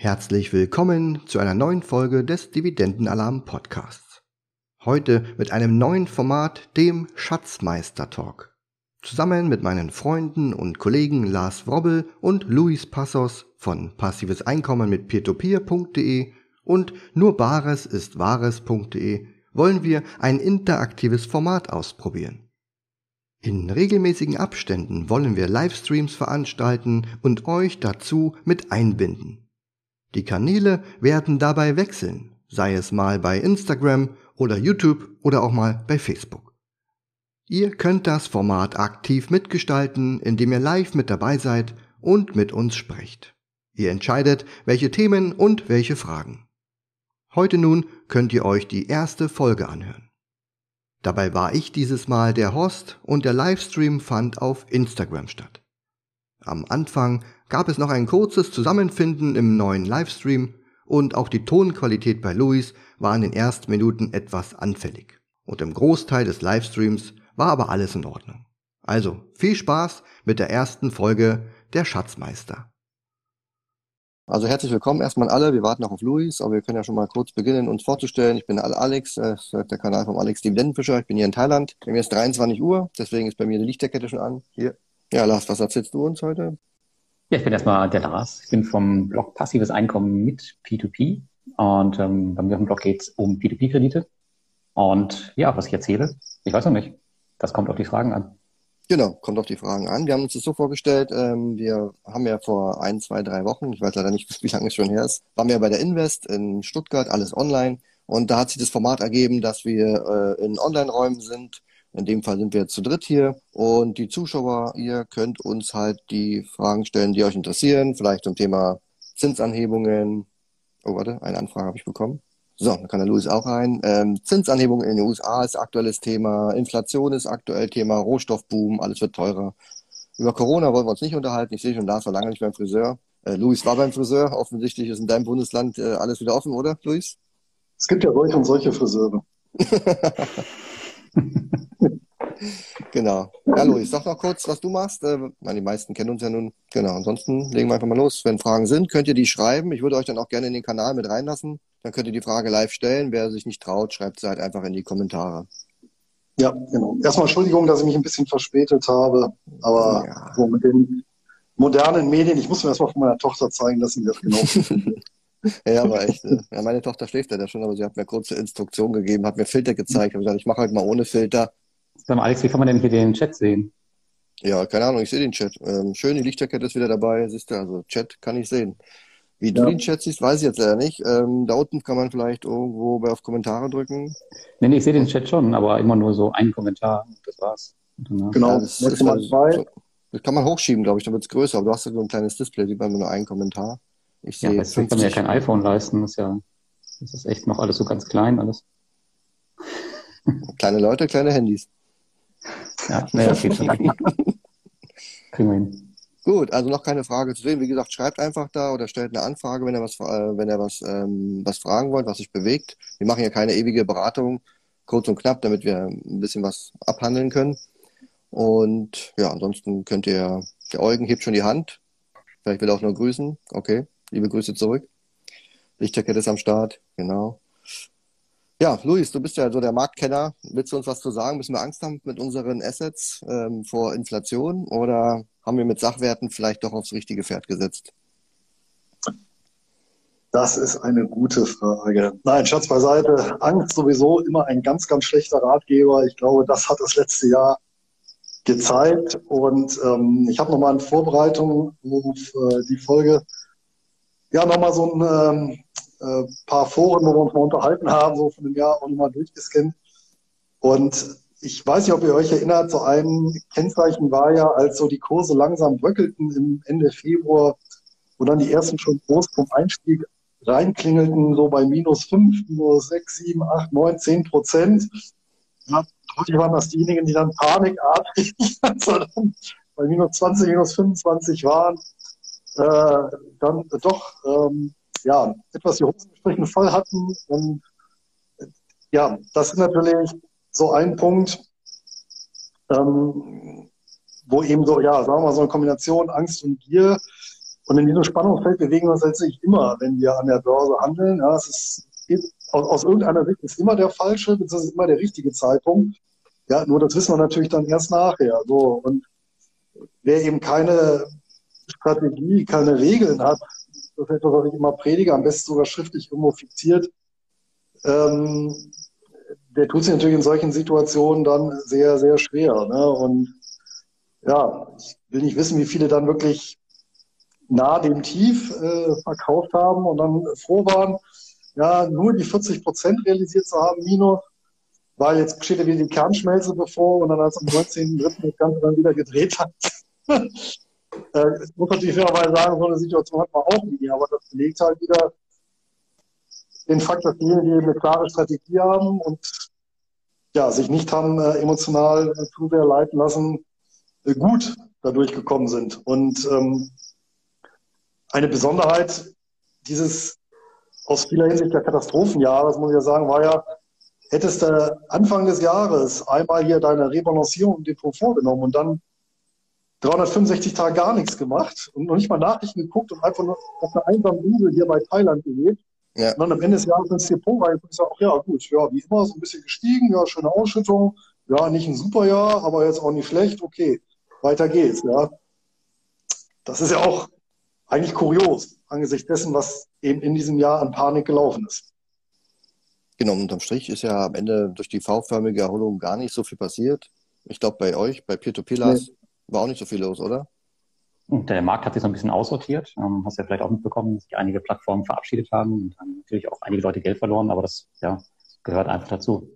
Herzlich willkommen zu einer neuen Folge des Dividendenalarm Podcasts. Heute mit einem neuen Format, dem Schatzmeister Talk. Zusammen mit meinen Freunden und Kollegen Lars Wrobbel und Luis Passos von passives Einkommen mit peertopeer.de und nur bares ist wahres.de wollen wir ein interaktives Format ausprobieren. In regelmäßigen Abständen wollen wir Livestreams veranstalten und euch dazu mit einbinden. Die Kanäle werden dabei wechseln, sei es mal bei Instagram oder YouTube oder auch mal bei Facebook. Ihr könnt das Format aktiv mitgestalten, indem ihr live mit dabei seid und mit uns sprecht. Ihr entscheidet, welche Themen und welche Fragen. Heute nun könnt ihr euch die erste Folge anhören. Dabei war ich dieses Mal der Host und der Livestream fand auf Instagram statt. Am Anfang gab es noch ein kurzes Zusammenfinden im neuen Livestream und auch die Tonqualität bei Luis war in den ersten Minuten etwas anfällig. Und im Großteil des Livestreams war aber alles in Ordnung. Also viel Spaß mit der ersten Folge der Schatzmeister. Also herzlich willkommen erstmal alle. Wir warten noch auf Luis, aber wir können ja schon mal kurz beginnen, uns vorzustellen. Ich bin Alex, äh, der Kanal vom Alex Dividendenfischer. Ich bin hier in Thailand. Bei mir ist 23 Uhr, deswegen ist bei mir die Lichterkette schon an. Hier. Ja, Lars, was erzählst du uns heute? Ja, ich bin erstmal der Lars. Ich bin vom Blog Passives Einkommen mit P2P. Und ähm, bei mir auf dem Blog geht es um P2P-Kredite. Und ja, was ich erzähle, ich weiß noch nicht. Das kommt auf die Fragen an. Genau, kommt auf die Fragen an. Wir haben uns das so vorgestellt, ähm, wir haben ja vor ein, zwei, drei Wochen, ich weiß leider nicht, wie lange es schon her ist, waren wir bei der Invest in Stuttgart, alles online. Und da hat sich das Format ergeben, dass wir äh, in Online-Räumen sind in dem Fall sind wir jetzt zu dritt hier und die Zuschauer, ihr könnt uns halt die Fragen stellen, die euch interessieren, vielleicht zum Thema Zinsanhebungen. Oh, warte, eine Anfrage habe ich bekommen. So, da kann der Luis auch rein. Ähm, Zinsanhebungen in den USA ist aktuelles Thema, Inflation ist aktuell Thema, Rohstoffboom, alles wird teurer. Über Corona wollen wir uns nicht unterhalten. Ich sehe schon, Lars war lange nicht beim Friseur. Äh, Luis war beim Friseur. Offensichtlich ist in deinem Bundesland äh, alles wieder offen, oder, Luis? Es gibt ja solche und solche Friseure. genau. Ja, Luis, sag noch kurz, was du machst. Äh, die meisten kennen uns ja nun. Genau, ansonsten legen wir einfach mal los. Wenn Fragen sind, könnt ihr die schreiben. Ich würde euch dann auch gerne in den Kanal mit reinlassen. Dann könnt ihr die Frage live stellen. Wer sich nicht traut, schreibt sie halt einfach in die Kommentare. Ja, genau. Erstmal Entschuldigung, dass ich mich ein bisschen verspätet habe, aber ja. so mit den modernen Medien, ich muss mir erstmal von meiner Tochter zeigen lassen, wie das genau Ja, aber echt. Äh, ja, meine Tochter schläft ja schon, aber sie hat mir kurze Instruktion gegeben, hat mir Filter gezeigt. Ich habe gesagt, ich mache heute mal ohne Filter. Sag mal, Alex, wie kann man denn hier den Chat sehen? Ja, keine Ahnung, ich sehe den Chat. Ähm, schön, die Lichterkette ist wieder dabei, siehst du, also Chat kann ich sehen. Wie ja. du den Chat siehst, weiß ich jetzt leider nicht. Ähm, da unten kann man vielleicht irgendwo auf Kommentare drücken. Nee, nee, ich sehe den Chat schon, aber immer nur so einen Kommentar. Das war's. Genau, ja, das, ist mal zwei. das kann man hochschieben, glaube ich, dann wird es größer. Aber du hast ja so ein kleines Display, sieht man nur einen Kommentar. Ich sehe ja, das kann mir ja kein iPhone leisten. Das ist ja, das ist echt noch alles so ganz klein alles. Kleine Leute, kleine Handys. Ja, nee, das geht schon. Kriegen wir hin. Gut, also noch keine Frage zu sehen. Wie gesagt, schreibt einfach da oder stellt eine Anfrage, wenn ihr was, äh, wenn ihr was, ähm, was fragen wollt, was sich bewegt. Wir machen ja keine ewige Beratung, kurz und knapp, damit wir ein bisschen was abhandeln können. Und ja, ansonsten könnt ihr, der Eugen hebt schon die Hand. Vielleicht will er auch nur grüßen. Okay. Liebe Grüße zurück. Lichterkette ist am Start, genau. Ja, Luis, du bist ja so der Marktkenner. Willst du uns was zu sagen? Müssen wir Angst haben mit unseren Assets ähm, vor Inflation oder haben wir mit Sachwerten vielleicht doch aufs richtige Pferd gesetzt? Das ist eine gute Frage. Nein, Schatz beiseite. Angst sowieso immer ein ganz, ganz schlechter Ratgeber. Ich glaube, das hat das letzte Jahr gezeigt. Und ähm, ich habe nochmal in Vorbereitung auf äh, die Folge ja nochmal so ein ähm, äh, paar Foren, wo wir uns mal unterhalten haben, so von dem Jahr auch nochmal durchgescannt. Und ich weiß nicht, ob ihr euch erinnert, so ein Kennzeichen war ja, als so die Kurse langsam bröckelten im Ende Februar, wo dann die ersten schon groß vom Einstieg reinklingelten, so bei minus fünf, minus sechs, sieben, acht, neun, zehn Prozent. Ja, häufig waren das diejenigen, die dann panikartig also dann bei minus 20, minus 25 waren äh, dann doch ähm, ja, etwas die Hosen entsprechend voll hatten. Und ja, das ist natürlich so ein Punkt, ähm, wo eben so, ja, sagen wir mal, so eine Kombination Angst und Gier Und in diesem Spannungsfeld bewegen wir uns letztlich immer, wenn wir an der Börse handeln. Ja, es ist, aus, aus irgendeiner Sicht ist immer der falsche, beziehungsweise immer der richtige Zeitpunkt. Ja, nur das wissen wir natürlich dann erst nachher. So. Und wer eben keine Strategie, keine Regeln hat, das ist etwas, was ich immer predige, am besten sogar schriftlich irgendwo fixiert, ähm, der tut sich natürlich in solchen Situationen dann sehr, sehr schwer. Ne? Und ja, ich will nicht wissen, wie viele dann wirklich nah dem Tief äh, verkauft haben und dann froh waren, ja, nur die 40 Prozent realisiert zu haben, minus, weil jetzt steht ja wieder die Kernschmelze bevor und dann als am 19.3. das Ganze dann wieder gedreht hat. äh, muss natürlich fairerweise sagen, so eine Situation hat man auch nie, aber das belegt halt wieder den Fakt, dass diejenigen, die eine klare Strategie haben und ja, sich nicht haben äh, emotional zu sehr leiten lassen, äh, gut dadurch gekommen sind. Und ähm, eine Besonderheit dieses aus vieler Hinsicht der Katastrophenjahres, muss ich ja sagen, war ja, hättest du Anfang des Jahres einmal hier deine Rebalancierung im Depot vorgenommen und dann 365 Tage gar nichts gemacht und noch nicht mal Nachrichten geguckt und einfach nur auf einer einsamen Insel hier bei Thailand gelebt. Ja. Und dann am Ende des Jahres ins Depot rein und sage, ach ja, gut, ja, wie immer, so ein bisschen gestiegen, ja, schöne Ausschüttung, ja, nicht ein super Jahr, aber jetzt auch nicht schlecht, okay, weiter geht's, ja. Das ist ja auch eigentlich kurios, angesichts dessen, was eben in diesem Jahr an Panik gelaufen ist. Genau, unterm Strich ist ja am Ende durch die V-förmige Erholung gar nicht so viel passiert. Ich glaube, bei euch, bei Peer-to-Peer-Lars, nee. War auch nicht so viel los, oder? Und der Markt hat sich so ein bisschen aussortiert. Ähm, hast ja vielleicht auch mitbekommen, dass sich einige Plattformen verabschiedet haben und haben natürlich auch einige Leute Geld verloren, aber das ja, gehört einfach dazu.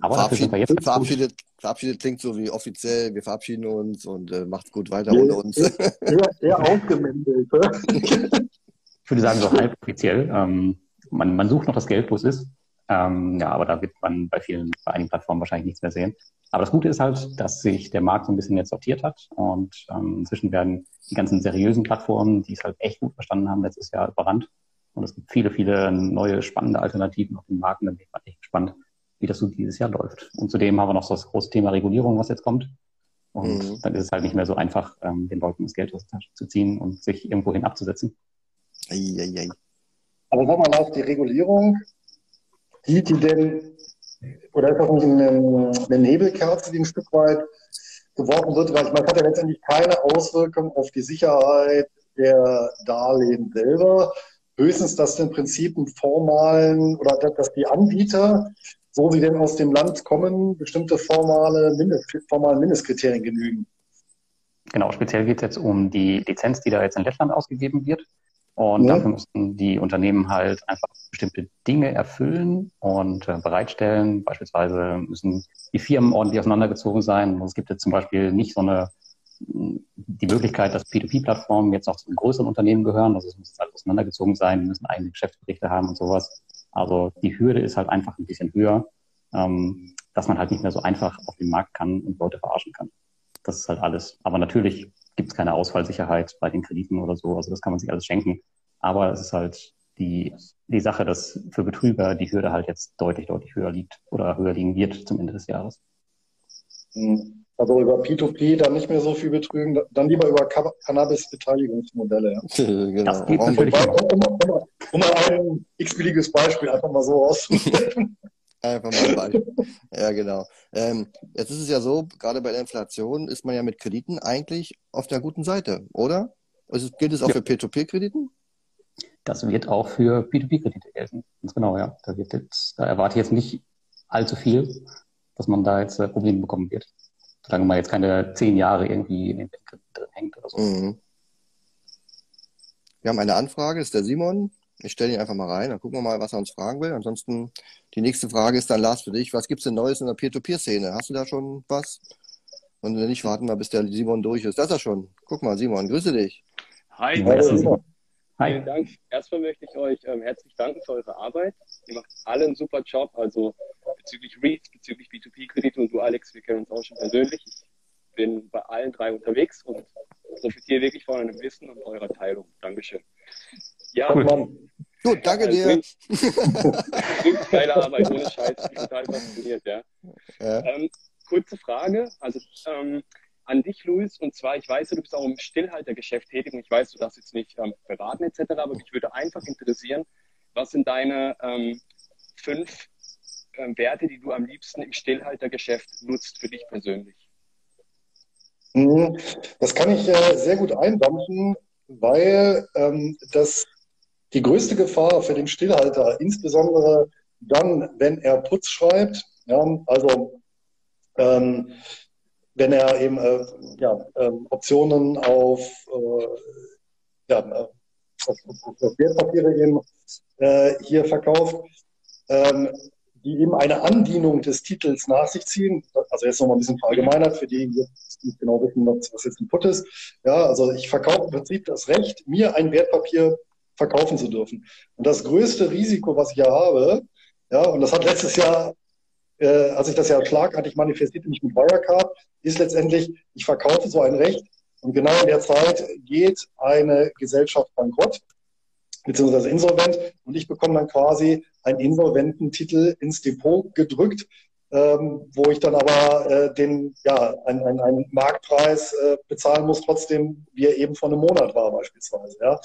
Aber Verabschied, jetzt verabschiedet, verabschiedet klingt so wie offiziell, wir verabschieden uns und äh, macht's gut weiter ohne uns. Eher, eher ausgemändelt. ich würde sagen, so halb offiziell. Ähm, man, man sucht noch das Geld, wo es ist. Ähm, ja, aber da wird man bei vielen, bei einigen Plattformen wahrscheinlich nichts mehr sehen. Aber das Gute ist halt, dass sich der Markt so ein bisschen jetzt sortiert hat und ähm, inzwischen werden die ganzen seriösen Plattformen, die es halt echt gut verstanden haben, letztes Jahr überrannt. Und es gibt viele, viele neue spannende Alternativen auf dem Markt. Und da bin ich echt gespannt, wie das so dieses Jahr läuft. Und zudem haben wir noch so das große Thema Regulierung, was jetzt kommt. Und mhm. dann ist es halt nicht mehr so einfach, ähm, den Leuten das Geld aus der Tasche zu ziehen und sich irgendwohin abzusetzen. Ei, ei, ei. Aber sag mal auf die Regulierung, sieht die denn, oder ist das nicht eine, eine Nebelkerze, die ein Stück weit geworfen wird? Weil ich meine, es hat ja letztendlich keine Auswirkung auf die Sicherheit der Darlehen selber. Höchstens, dass im Prinzip einen formalen oder dass die Anbieter, so sie denn aus dem Land kommen, bestimmte formale Mindest, formalen Mindestkriterien genügen. Genau, speziell geht es jetzt um die Lizenz, die da jetzt in Lettland ausgegeben wird. Und ja. dafür müssen die Unternehmen halt einfach bestimmte Dinge erfüllen und äh, bereitstellen. Beispielsweise müssen die Firmen ordentlich auseinandergezogen sein. Und es gibt jetzt zum Beispiel nicht so eine die Möglichkeit, dass P2P-Plattformen jetzt noch zu größeren Unternehmen gehören. Also es muss halt auseinandergezogen sein, die müssen eigene Geschäftsberichte haben und sowas. Also die Hürde ist halt einfach ein bisschen höher, ähm, dass man halt nicht mehr so einfach auf den Markt kann und Leute verarschen kann. Das ist halt alles. Aber natürlich gibt es keine Ausfallsicherheit bei den Krediten oder so. Also das kann man sich alles schenken. Aber es ist halt die, die Sache, dass für Betrüger die Hürde halt jetzt deutlich, deutlich höher liegt oder höher liegen wird zum Ende des Jahres. Hm. Also über P2P dann nicht mehr so viel betrügen, dann lieber über Cannabis-Beteiligungsmodelle. Ja. genau. Das geht natürlich um, um, um, um, mal ein x-beliebiges Beispiel einfach mal so auszunehmen. Einfach mal ein Beispiel. ja, genau. Ähm, jetzt ist es ja so, gerade bei der Inflation ist man ja mit Krediten eigentlich auf der guten Seite, oder? Also gilt es auch ja. für P2P-Krediten? Das wird auch für P2P-Kredite gelten. Ganz genau, ja. Da, wird jetzt, da erwarte ich jetzt nicht allzu viel, dass man da jetzt äh, Probleme bekommen wird. Solange man jetzt keine zehn Jahre irgendwie in den Kredit drin hängt oder so. Mhm. Wir haben eine Anfrage, ist der Simon. Ich stelle ihn einfach mal rein, dann gucken wir mal, was er uns fragen will. Ansonsten, die nächste Frage ist dann, Lars, für dich. Was gibt es denn Neues in der Peer-to-Peer-Szene? Hast du da schon was? Und wenn nicht, warten wir, bis der Simon durch ist. Das ist er schon. Guck mal, Simon, grüße dich. Hi, Hi. Simon. Hi. Vielen Dank. Erstmal möchte ich euch ähm, herzlich danken für eure Arbeit. Ihr macht alle einen super Job, also bezüglich REITs, bezüglich B2B-Kredite und du, Alex, wir kennen uns auch schon persönlich. Ich bin bei allen drei unterwegs und profitiere wirklich von eurem Wissen und eurer Teilung. Dankeschön. Ja, cool. Mann. Gut, danke ja, dir. Klingt geile Arbeit, ohne Scheiß. Ich bin total fasziniert, ja. ja. Ähm, kurze Frage. Also, ähm, an dich, Luis. Und zwar, ich weiß, du bist auch im Stillhaltergeschäft tätig und ich weiß, du darfst jetzt nicht ähm, beraten etc., aber mich würde einfach interessieren, was sind deine ähm, fünf ähm, Werte, die du am liebsten im Stillhaltergeschäft nutzt für dich persönlich? Mhm. Das kann ich äh, sehr gut eindampfen, weil ähm, das die größte Gefahr für den Stillhalter, insbesondere dann, wenn er Putz schreibt, ja, also ähm, wenn er eben äh, ja, ähm, Optionen auf, äh, ja, äh, auf, auf Wertpapiere eben äh, hier verkauft, ähm, die eben eine Andienung des Titels nach sich ziehen. Also jetzt nochmal ein bisschen verallgemeinert für die, die nicht genau wissen, was jetzt ein Put ist. Ja, also ich verkaufe im Prinzip das Recht, mir ein Wertpapier verkaufen zu dürfen. Und das größte Risiko, was ich ja habe, ja, und das hat letztes Jahr äh, als ich das ja schlagartig manifestierte, mich mit Wirecard, ist letztendlich, ich verkaufe so ein Recht und genau in der Zeit geht eine Gesellschaft bankrott beziehungsweise insolvent und ich bekomme dann quasi einen Insolvententitel ins Depot gedrückt, ähm, wo ich dann aber äh, den, ja, einen, einen, einen Marktpreis äh, bezahlen muss, trotzdem wie er eben vor einem Monat war beispielsweise. Ja.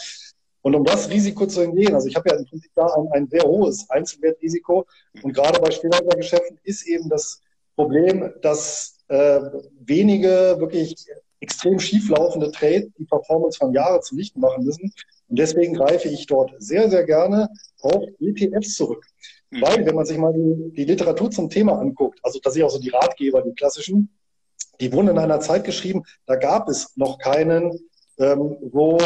Und um das Risiko zu umgehen, also ich habe ja im Prinzip da ein, ein sehr hohes Einzelwertrisiko und gerade bei Stillhaltergeschäften ist eben das Problem, dass äh, wenige wirklich extrem schieflaufende Trades die Performance von Jahren zunichte machen müssen. Und deswegen greife ich dort sehr, sehr gerne auf ETFs zurück. Mhm. Weil, wenn man sich mal die, die Literatur zum Thema anguckt, also da sehe ich auch so die Ratgeber, die klassischen, die wurden in einer Zeit geschrieben, da gab es noch keinen ähm, so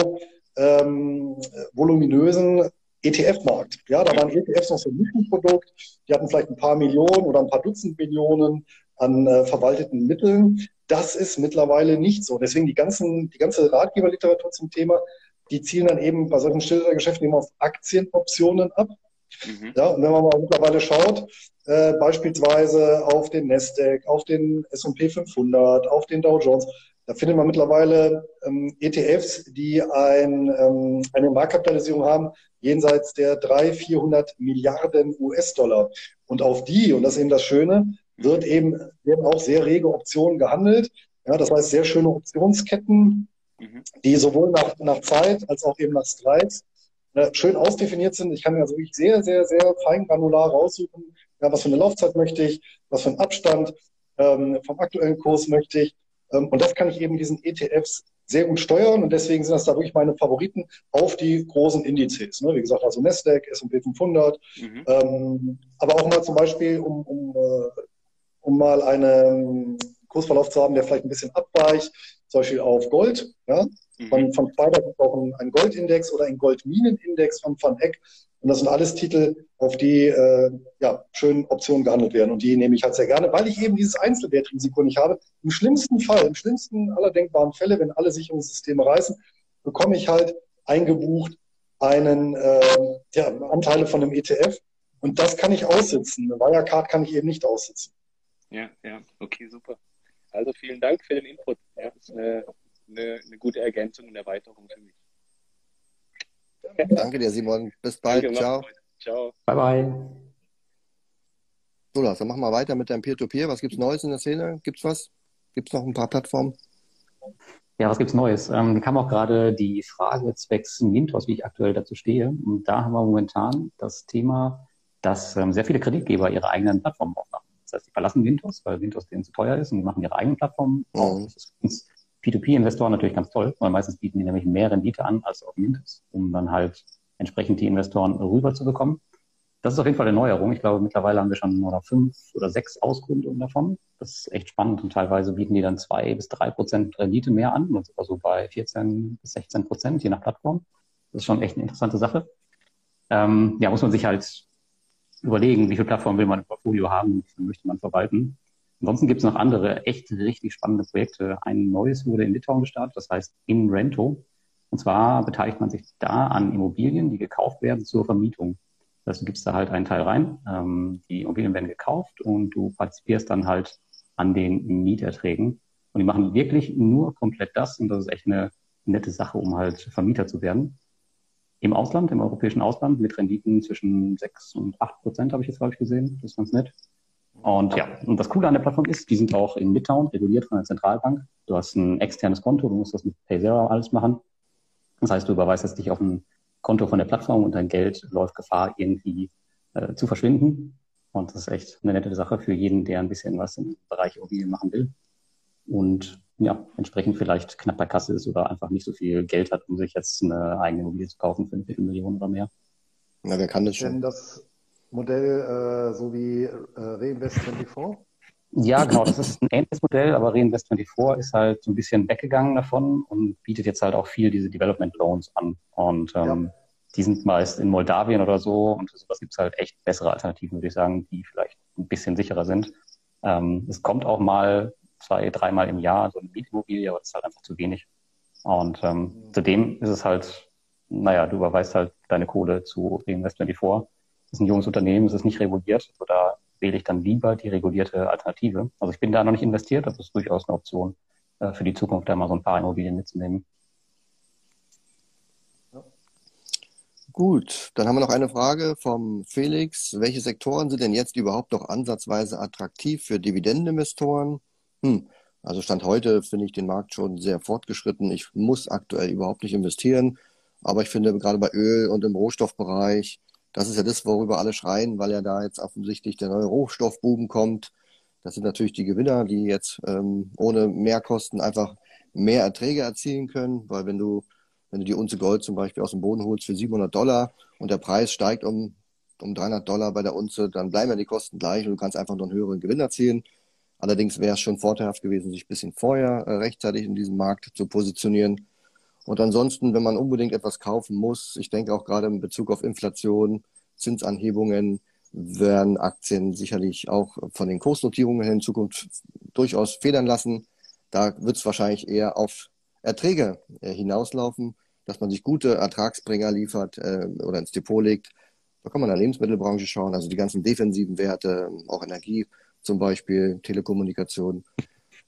ähm, voluminösen ETF-Markt. Ja, da waren ETFs noch so ein Nischenprodukt, die hatten vielleicht ein paar Millionen oder ein paar Dutzend Millionen an äh, verwalteten Mitteln. Das ist mittlerweile nicht so. Deswegen die ganzen, die ganze Ratgeberliteratur zum Thema, die zielen dann eben bei solchen Geschäften immer auf Aktienoptionen ab. Mhm. Ja, und wenn man mal mittlerweile schaut, äh, beispielsweise auf den Nasdaq, auf den S&P 500, auf den Dow Jones, da findet man mittlerweile ähm, ETFs, die ein, ähm, eine Marktkapitalisierung haben jenseits der 300, 400 Milliarden US-Dollar. Und auf die, und das ist eben das Schöne, wird eben, werden auch sehr rege Optionen gehandelt. Ja, das heißt, sehr schöne Optionsketten, mhm. die sowohl nach, nach Zeit als auch eben nach Strikes äh, schön ausdefiniert sind. Ich kann mir also wirklich sehr, sehr, sehr fein granular raussuchen, ja, was für eine Laufzeit möchte ich, was für einen Abstand ähm, vom aktuellen Kurs möchte ich. Ähm, und das kann ich eben mit diesen ETFs sehr gut steuern und deswegen sind das da wirklich meine Favoriten auf die großen Indizes. Ne? Wie gesagt, also Nasdaq, S&P 500, mhm. ähm, aber auch mal zum Beispiel, um, um, äh, um mal einen Kursverlauf zu haben, der vielleicht ein bisschen abweicht, zum Beispiel auf Gold. Ja? Mhm. Von, von Spider gibt es auch einen Goldindex oder einen Goldminenindex von Van Eck. Und das sind alles Titel, auf die äh, ja, schön Optionen gehandelt werden. Und die nehme ich halt sehr gerne, weil ich eben dieses Einzelwertrisiko nicht habe. Im schlimmsten Fall, im schlimmsten aller denkbaren Fälle, wenn alle Sicherungssysteme reißen, bekomme ich halt eingebucht einen äh, ja, Anteile von einem ETF. Und das kann ich aussitzen. Eine Wirecard kann ich eben nicht aussitzen. Ja, ja, okay, super. Also vielen Dank für den Input. Ja, ist eine, eine, gute Ergänzung und Erweiterung für mich. Danke dir, Simon. Bis bald. Danke, Ciao. Ciao. Bye, bye. So, Lars, dann machen wir weiter mit deinem Peer-to-Peer. Was gibt es Neues in der Szene? Gibt es was? Gibt es noch ein paar Plattformen? Ja, was gibt's Neues? Ähm, kam auch gerade die Frage zwecks Mintos, wie ich aktuell dazu stehe. Und da haben wir momentan das Thema, dass ähm, sehr viele Kreditgeber ihre eigenen Plattformen aufmachen. Das heißt, die verlassen Windows, weil Windows denen zu teuer ist und die machen ihre eigenen Plattformen. Mhm. Das ist für uns P2P-Investoren natürlich ganz toll, weil meistens bieten die nämlich mehr Rendite an als auf Mintos, um dann halt entsprechend die Investoren rüber zu bekommen. Das ist auf jeden Fall eine Neuerung. Ich glaube, mittlerweile haben wir schon oder fünf oder sechs Ausgründungen davon. Das ist echt spannend und teilweise bieten die dann zwei bis drei Prozent Rendite mehr an und so bei 14 bis 16 Prozent, je nach Plattform. Das ist schon echt eine interessante Sache. Ähm, ja, muss man sich halt überlegen, wie viele Plattformen will man im Portfolio haben, wie viel möchte man verwalten. Ansonsten gibt es noch andere echt richtig spannende Projekte. Ein neues wurde in Litauen gestartet, das heißt InRento. Und zwar beteiligt man sich da an Immobilien, die gekauft werden zur Vermietung. Das heißt, du da halt einen Teil rein, ähm, die Immobilien werden gekauft und du partizipierst dann halt an den Mieterträgen. Und die machen wirklich nur komplett das und das ist echt eine nette Sache, um halt Vermieter zu werden im Ausland, im europäischen Ausland, mit Renditen zwischen 6 und 8 Prozent, habe ich jetzt, glaube ich, gesehen. Das ist ganz nett. Und ja, und das Coole an der Plattform ist, die sind auch in Midtown reguliert von der Zentralbank. Du hast ein externes Konto, du musst das mit PayZero alles machen. Das heißt, du überweist es dich auf ein Konto von der Plattform und dein Geld läuft Gefahr, irgendwie äh, zu verschwinden. Und das ist echt eine nette Sache für jeden, der ein bisschen was im Bereich Immobilien machen will. Und ja, entsprechend vielleicht knapp bei Kasse ist oder einfach nicht so viel Geld hat, um sich jetzt eine eigene Immobilie zu kaufen für eine Viertelmillion oder mehr. Na, wer kann das schon? Denn das Modell äh, so wie äh, Reinvest24? Ja, genau, das ist ein ähnliches Modell, aber Reinvest24 ist halt so ein bisschen weggegangen davon und bietet jetzt halt auch viel diese Development Loans an. Und ähm, ja. die sind meist in Moldawien oder so und sowas gibt es halt echt bessere Alternativen, würde ich sagen, die vielleicht ein bisschen sicherer sind. Ähm, es kommt auch mal zwei, dreimal im Jahr so eine Mietimmobilie, aber das ist halt einfach zu wenig. Und ähm, mhm. zudem ist es halt, naja, du überweist halt deine Kohle zu Reinvest24 ist ein junges Unternehmen, es ist nicht reguliert. Also da wähle ich dann lieber die regulierte Alternative. Also ich bin da noch nicht investiert, das ist durchaus eine Option äh, für die Zukunft, da mal so ein paar Immobilien mitzunehmen. Gut, dann haben wir noch eine Frage vom Felix. Welche Sektoren sind denn jetzt überhaupt noch ansatzweise attraktiv für Dividendeninvestoren? Hm, also Stand heute finde ich den Markt schon sehr fortgeschritten. Ich muss aktuell überhaupt nicht investieren, aber ich finde gerade bei Öl und im Rohstoffbereich das ist ja das, worüber alle schreien, weil ja da jetzt offensichtlich der neue Rohstoffboom kommt. Das sind natürlich die Gewinner, die jetzt ähm, ohne Mehrkosten einfach mehr Erträge erzielen können, weil wenn du, wenn du die Unze Gold zum Beispiel aus dem Boden holst für 700 Dollar und der Preis steigt um, um 300 Dollar bei der Unze, dann bleiben ja die Kosten gleich und du kannst einfach noch einen höheren Gewinn erzielen. Allerdings wäre es schon vorteilhaft gewesen, sich ein bisschen vorher äh, rechtzeitig in diesem Markt zu positionieren. Und ansonsten, wenn man unbedingt etwas kaufen muss, ich denke auch gerade in Bezug auf Inflation, Zinsanhebungen, werden Aktien sicherlich auch von den Kursnotierungen in Zukunft durchaus federn lassen. Da wird es wahrscheinlich eher auf Erträge äh, hinauslaufen, dass man sich gute Ertragsbringer liefert äh, oder ins Depot legt. Da kann man in der Lebensmittelbranche schauen, also die ganzen defensiven Werte, auch Energie zum Beispiel, Telekommunikation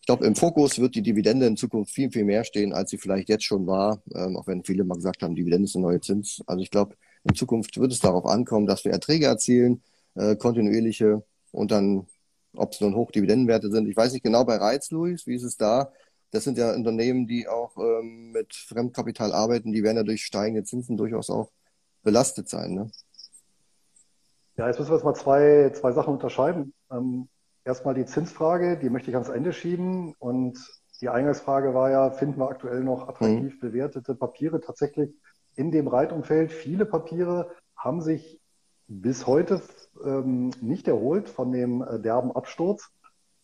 glaube, im Fokus wird die Dividende in Zukunft viel, viel mehr stehen, als sie vielleicht jetzt schon war, ähm, auch wenn viele mal gesagt haben, Dividende ist ein neuer Zins. Also ich glaube, in Zukunft wird es darauf ankommen, dass wir Erträge erzielen, äh, kontinuierliche und dann, ob es nun Hochdividendenwerte sind. Ich weiß nicht genau bei Reiz, Luis, wie ist es da? Das sind ja Unternehmen, die auch ähm, mit Fremdkapital arbeiten, die werden ja durch steigende Zinsen durchaus auch belastet sein. Ne? Ja, jetzt müssen wir jetzt mal zwei, zwei Sachen unterscheiden. Ähm, erstmal die Zinsfrage, die möchte ich ans Ende schieben. Und die Eingangsfrage war ja, finden wir aktuell noch attraktiv mhm. bewertete Papiere? Tatsächlich in dem Reitumfeld, viele Papiere haben sich bis heute ähm, nicht erholt von dem äh, derben Absturz.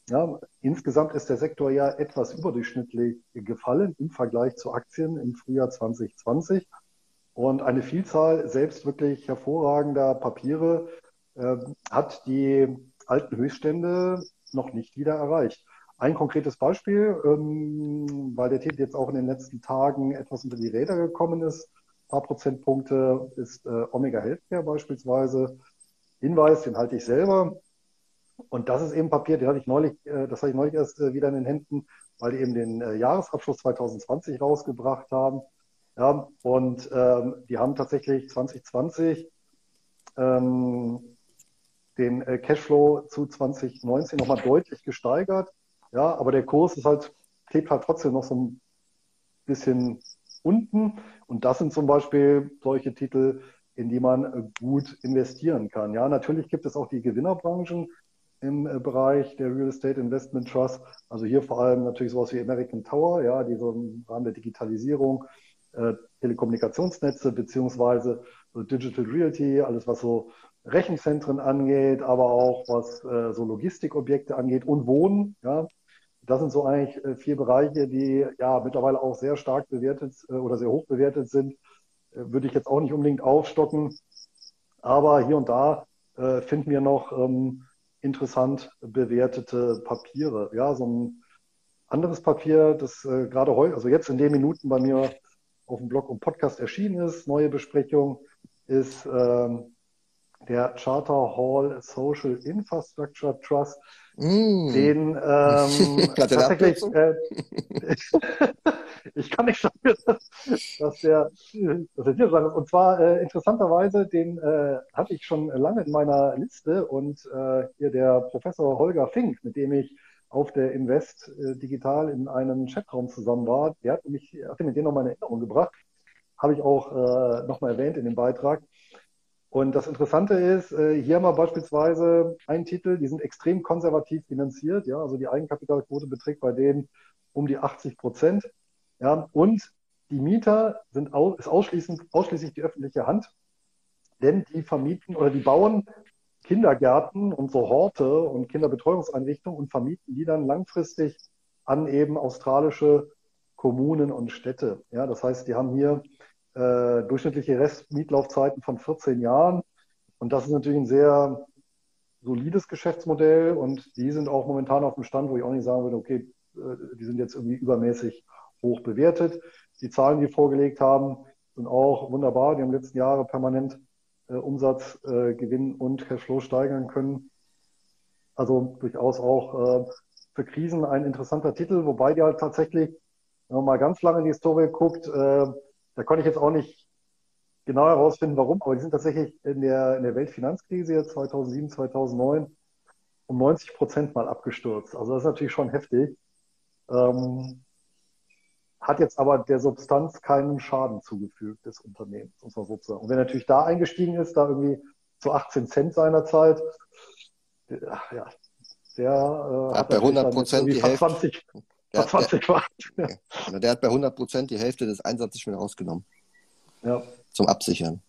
Ja, insgesamt ist der Sektor ja etwas überdurchschnittlich gefallen im Vergleich zu Aktien im Frühjahr 2020. Und eine Vielzahl selbst wirklich hervorragender Papiere äh, hat die alten Höchststände noch nicht wieder erreicht. Ein konkretes Beispiel, ähm, weil der Titel jetzt auch in den letzten Tagen etwas unter die Räder gekommen ist, ein paar Prozentpunkte ist äh, Omega Healthcare beispielsweise. Hinweis, den halte ich selber. Und das ist eben Papier, den hatte ich neulich, äh, das hatte ich neulich erst äh, wieder in den Händen, weil die eben den äh, Jahresabschluss 2020 rausgebracht haben. Ja, und ähm, die haben tatsächlich 2020 ähm, den äh, Cashflow zu 2019 nochmal deutlich gesteigert. Ja, aber der Kurs ist halt, klebt halt trotzdem noch so ein bisschen unten. Und das sind zum Beispiel solche Titel, in die man äh, gut investieren kann. Ja, natürlich gibt es auch die Gewinnerbranchen im äh, Bereich der Real Estate Investment Trust. Also hier vor allem natürlich sowas wie American Tower, ja, die so im Rahmen der Digitalisierung äh, Telekommunikationsnetze beziehungsweise so Digital Realty, alles was so Rechenzentren angeht, aber auch was äh, so Logistikobjekte angeht und Wohnen. Ja, das sind so eigentlich äh, vier Bereiche, die ja mittlerweile auch sehr stark bewertet äh, oder sehr hoch bewertet sind. Äh, würde ich jetzt auch nicht unbedingt aufstocken, aber hier und da äh, finden wir noch ähm, interessant bewertete Papiere. Ja, so ein anderes Papier, das äh, gerade heute, also jetzt in den Minuten bei mir auf dem Blog und Podcast erschienen ist, neue Besprechung, ist ähm, der Charter Hall Social Infrastructure Trust, mm. den ähm, tatsächlich, äh, ich kann nicht dafür, dass der, dass der sein ist. Und zwar äh, interessanterweise, den äh, hatte ich schon lange in meiner Liste und äh, hier der Professor Holger Fink, mit dem ich auf der Invest äh, digital in einem Chatraum zusammen war, der hat mich, hat mir den nochmal in Erinnerung gebracht. Habe ich auch äh, nochmal erwähnt in dem Beitrag. Und das Interessante ist, äh, hier haben wir beispielsweise einen Titel, die sind extrem konservativ finanziert, ja, also die Eigenkapitalquote beträgt bei denen um die 80 Prozent, ja, und die Mieter sind aus, ist ausschließlich, ausschließlich die öffentliche Hand, denn die vermieten oder die bauen Kindergärten und so Horte und Kinderbetreuungseinrichtungen und vermieten die dann langfristig an eben australische Kommunen und Städte. Ja, das heißt, die haben hier äh, durchschnittliche Restmietlaufzeiten von 14 Jahren. Und das ist natürlich ein sehr solides Geschäftsmodell und die sind auch momentan auf dem Stand, wo ich auch nicht sagen würde, okay, äh, die sind jetzt irgendwie übermäßig hoch bewertet. Die Zahlen, die vorgelegt haben, sind auch wunderbar. Die haben letzten Jahre permanent äh, Umsatz, äh, Gewinn und Cashflow steigern können. Also durchaus auch äh, für Krisen ein interessanter Titel, wobei die halt tatsächlich, wenn man mal ganz lange in die Historie guckt, äh, da konnte ich jetzt auch nicht genau herausfinden, warum, aber die sind tatsächlich in der, in der Weltfinanzkrise 2007, 2009 um 90 Prozent mal abgestürzt. Also das ist natürlich schon heftig. Ähm, hat jetzt aber der Substanz keinen Schaden zugefügt des Unternehmens, muss man sozusagen. Und wer natürlich da eingestiegen ist, da irgendwie zu 18 Cent seinerzeit, der, ja, der äh, hat bei 100 Prozent die Hälfte. 20, der hat, 20 der, der hat bei 100 Prozent die Hälfte des Einsatzes schon rausgenommen. Ja. Zum Absichern.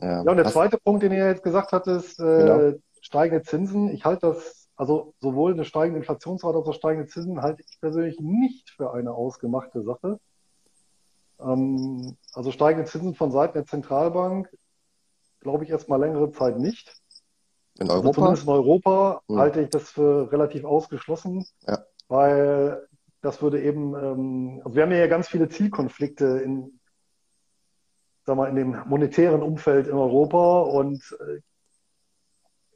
Ja, ja und der zweite Punkt, den ihr jetzt gesagt hattest, äh, genau. steigende Zinsen. Ich halte das, also sowohl eine steigende Inflationsrate als auch steigende Zinsen halte ich persönlich nicht für eine ausgemachte Sache. Ähm, also steigende Zinsen von Seiten der Zentralbank glaube ich erstmal längere Zeit nicht. In also Europa? Also zumindest in Europa hm. halte ich das für relativ ausgeschlossen, ja. weil das würde eben, ähm, also wir haben ja ganz viele Zielkonflikte in, sag mal, in dem monetären Umfeld in Europa und äh,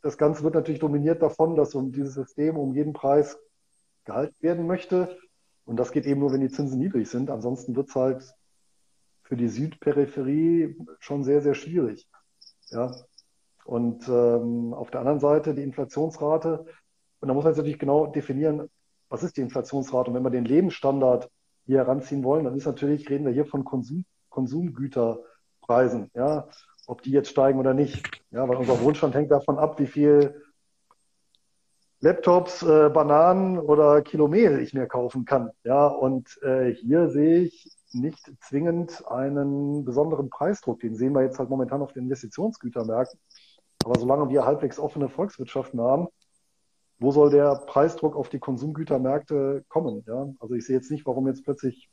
das Ganze wird natürlich dominiert davon, dass um dieses System um jeden Preis gehalten werden möchte. Und das geht eben nur, wenn die Zinsen niedrig sind. Ansonsten wird es halt für die Südperipherie schon sehr, sehr schwierig. Ja. Und ähm, auf der anderen Seite die Inflationsrate. Und da muss man jetzt natürlich genau definieren, was ist die Inflationsrate? Und wenn wir den Lebensstandard hier heranziehen wollen, dann ist natürlich, reden wir hier von Konsum, Konsumgüterpreisen, ja, ob die jetzt steigen oder nicht. Ja, weil unser Wohlstand hängt davon ab, wie viel Laptops, äh, Bananen oder Kilo ich mir kaufen kann. Ja, und äh, hier sehe ich nicht zwingend einen besonderen Preisdruck. Den sehen wir jetzt halt momentan auf den Investitionsgütermärkten. Aber solange wir halbwegs offene Volkswirtschaften haben, wo soll der Preisdruck auf die Konsumgütermärkte kommen? Ja? Also ich sehe jetzt nicht, warum jetzt plötzlich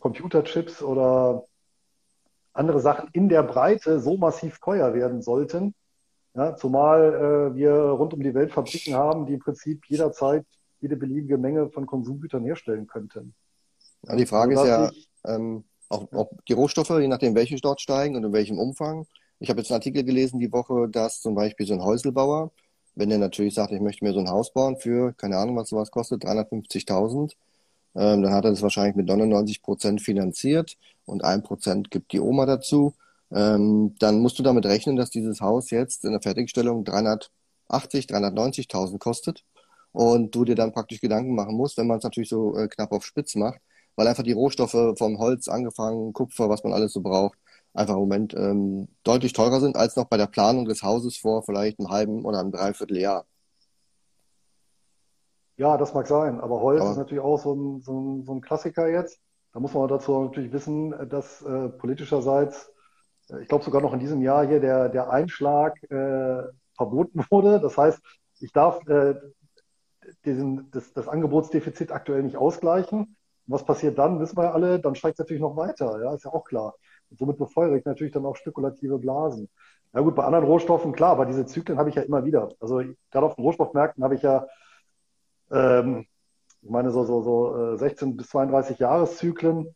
Computerchips oder andere Sachen in der Breite so massiv teuer werden sollten. Ja, zumal äh, wir rund um die Welt Fabriken haben, die im Prinzip jederzeit jede beliebige Menge von Konsumgütern herstellen könnten. Ja, die Frage also, ist ja, ich, ähm, auch, auch die Rohstoffe, je nachdem, welche dort steigen und in welchem Umfang. Ich habe jetzt einen Artikel gelesen die Woche, dass zum Beispiel so ein Häuselbauer wenn der natürlich sagt, ich möchte mir so ein Haus bauen für, keine Ahnung, was sowas kostet, 350.000, ähm, dann hat er das wahrscheinlich mit 99 Prozent finanziert und ein Prozent gibt die Oma dazu. Ähm, dann musst du damit rechnen, dass dieses Haus jetzt in der Fertigstellung 380, 390.000 kostet und du dir dann praktisch Gedanken machen musst, wenn man es natürlich so äh, knapp auf Spitz macht, weil einfach die Rohstoffe vom Holz angefangen, Kupfer, was man alles so braucht, einfach im Moment ähm, deutlich teurer sind als noch bei der Planung des Hauses vor vielleicht einem halben oder einem Dreivierteljahr. Ja, das mag sein, aber Holz aber, ist natürlich auch so ein, so, ein, so ein Klassiker jetzt. Da muss man dazu natürlich wissen, dass äh, politischerseits, äh, ich glaube sogar noch in diesem Jahr hier der, der Einschlag äh, verboten wurde. Das heißt, ich darf äh, diesen, das, das Angebotsdefizit aktuell nicht ausgleichen. was passiert dann, wissen wir ja alle, dann steigt es natürlich noch weiter, ja, ist ja auch klar. Und somit befeuere ich natürlich dann auch spekulative Blasen. Ja gut, bei anderen Rohstoffen, klar, aber diese Zyklen habe ich ja immer wieder. Also gerade auf den Rohstoffmärkten habe ich ja, ähm, ich meine, so, so, so 16 äh, bis 32 Jahreszyklen.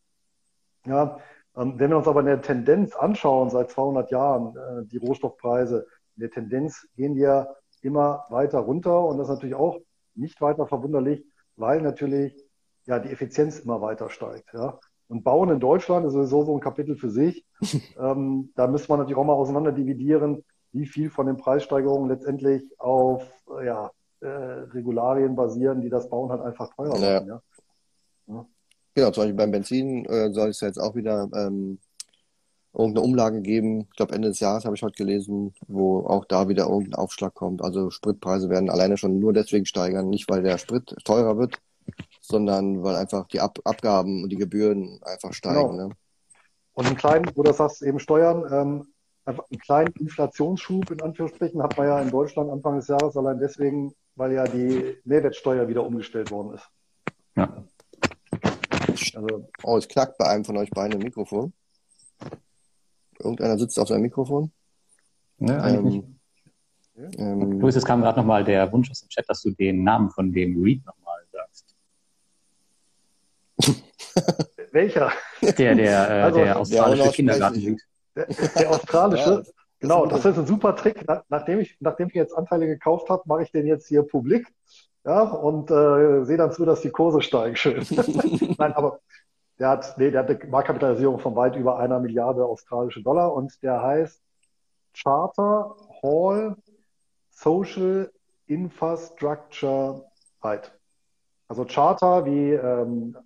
Ja, ähm, wenn wir uns aber in der Tendenz anschauen, seit 200 Jahren, äh, die Rohstoffpreise, in der Tendenz gehen die ja immer weiter runter und das ist natürlich auch nicht weiter verwunderlich, weil natürlich ja, die Effizienz immer weiter steigt. Ja. Und Bauen in Deutschland ist sowieso so ein Kapitel für sich. ähm, da müsste man natürlich auch mal auseinander dividieren, wie viel von den Preissteigerungen letztendlich auf ja, äh, Regularien basieren, die das Bauen halt einfach teurer machen. Ja. Ja. Genau, zum Beispiel beim Benzin äh, soll es jetzt auch wieder ähm, irgendeine Umlage geben. Ich glaube, Ende des Jahres habe ich heute gelesen, wo auch da wieder irgendein Aufschlag kommt. Also Spritpreise werden alleine schon nur deswegen steigern, nicht weil der Sprit teurer wird, sondern weil einfach die Ab Abgaben und die Gebühren einfach steigen. Genau. Ne? Und einen kleinen, wo du sagst, eben Steuern, ähm, einfach einen kleinen Inflationsschub in Anführungsstrichen hat man ja in Deutschland Anfang des Jahres allein deswegen, weil ja die Mehrwertsteuer wieder umgestellt worden ist. Ja. Also Oh, es knackt bei einem von euch beiden im Mikrofon. Irgendeiner sitzt auf seinem Mikrofon. Ne, eigentlich nicht. Ähm, ähm, Luis, es kam gerade nochmal der Wunsch aus dem Chat, dass du den Namen von dem Read nochmal sagst. welcher? Der, der, äh, Also, der der australische Kindergarten unaussprechliche. Read. Der, der australische. Ja, genau, das ist ein super Trick. Na- Nachdem ich, nachdem ich jetzt Anteile gekauft habe, mache ich den jetzt hier publik. Ja, und äh, sehe dann zu, dass die Kurse steigen schön. Nein, aber der hat, nee, der hat eine Marktkapitalisierung von weit über einer Milliarde australische Dollar und der heißt Charter Hall Social Infrastructure Right. Also Charter wie ähm,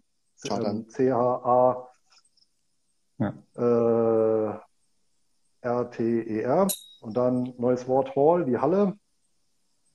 Charter. ähm, C-H-A Ja. äh, R-T-E-R und dann neues Wort Hall wie Halle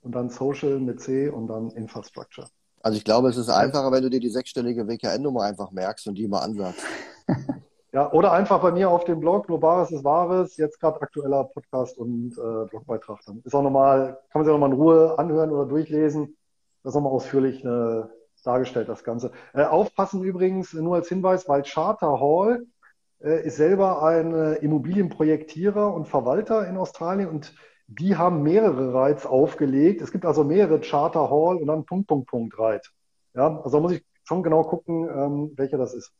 und dann Social mit C und dann Infrastructure. Also ich glaube, es ist einfacher, wenn du dir die sechsstellige WKN-Nummer einfach merkst und die mal ansagst. Ja, oder einfach bei mir auf dem Blog, nur Bares ist Wahres, jetzt gerade aktueller Podcast und äh, Blogbeitrag. Dann ist auch nochmal, kann man sich auch nochmal in Ruhe anhören oder durchlesen. Das ist nochmal ausführlich äh, dargestellt, das Ganze. Äh, aufpassen übrigens, nur als Hinweis, weil Charter Hall äh, ist selber ein äh, Immobilienprojektierer und Verwalter in Australien und die haben mehrere Rights aufgelegt. Es gibt also mehrere Charter Hall und dann Punkt, Punkt, Punkt Right. Ja, also da muss ich schon genau gucken, ähm, welcher das ist.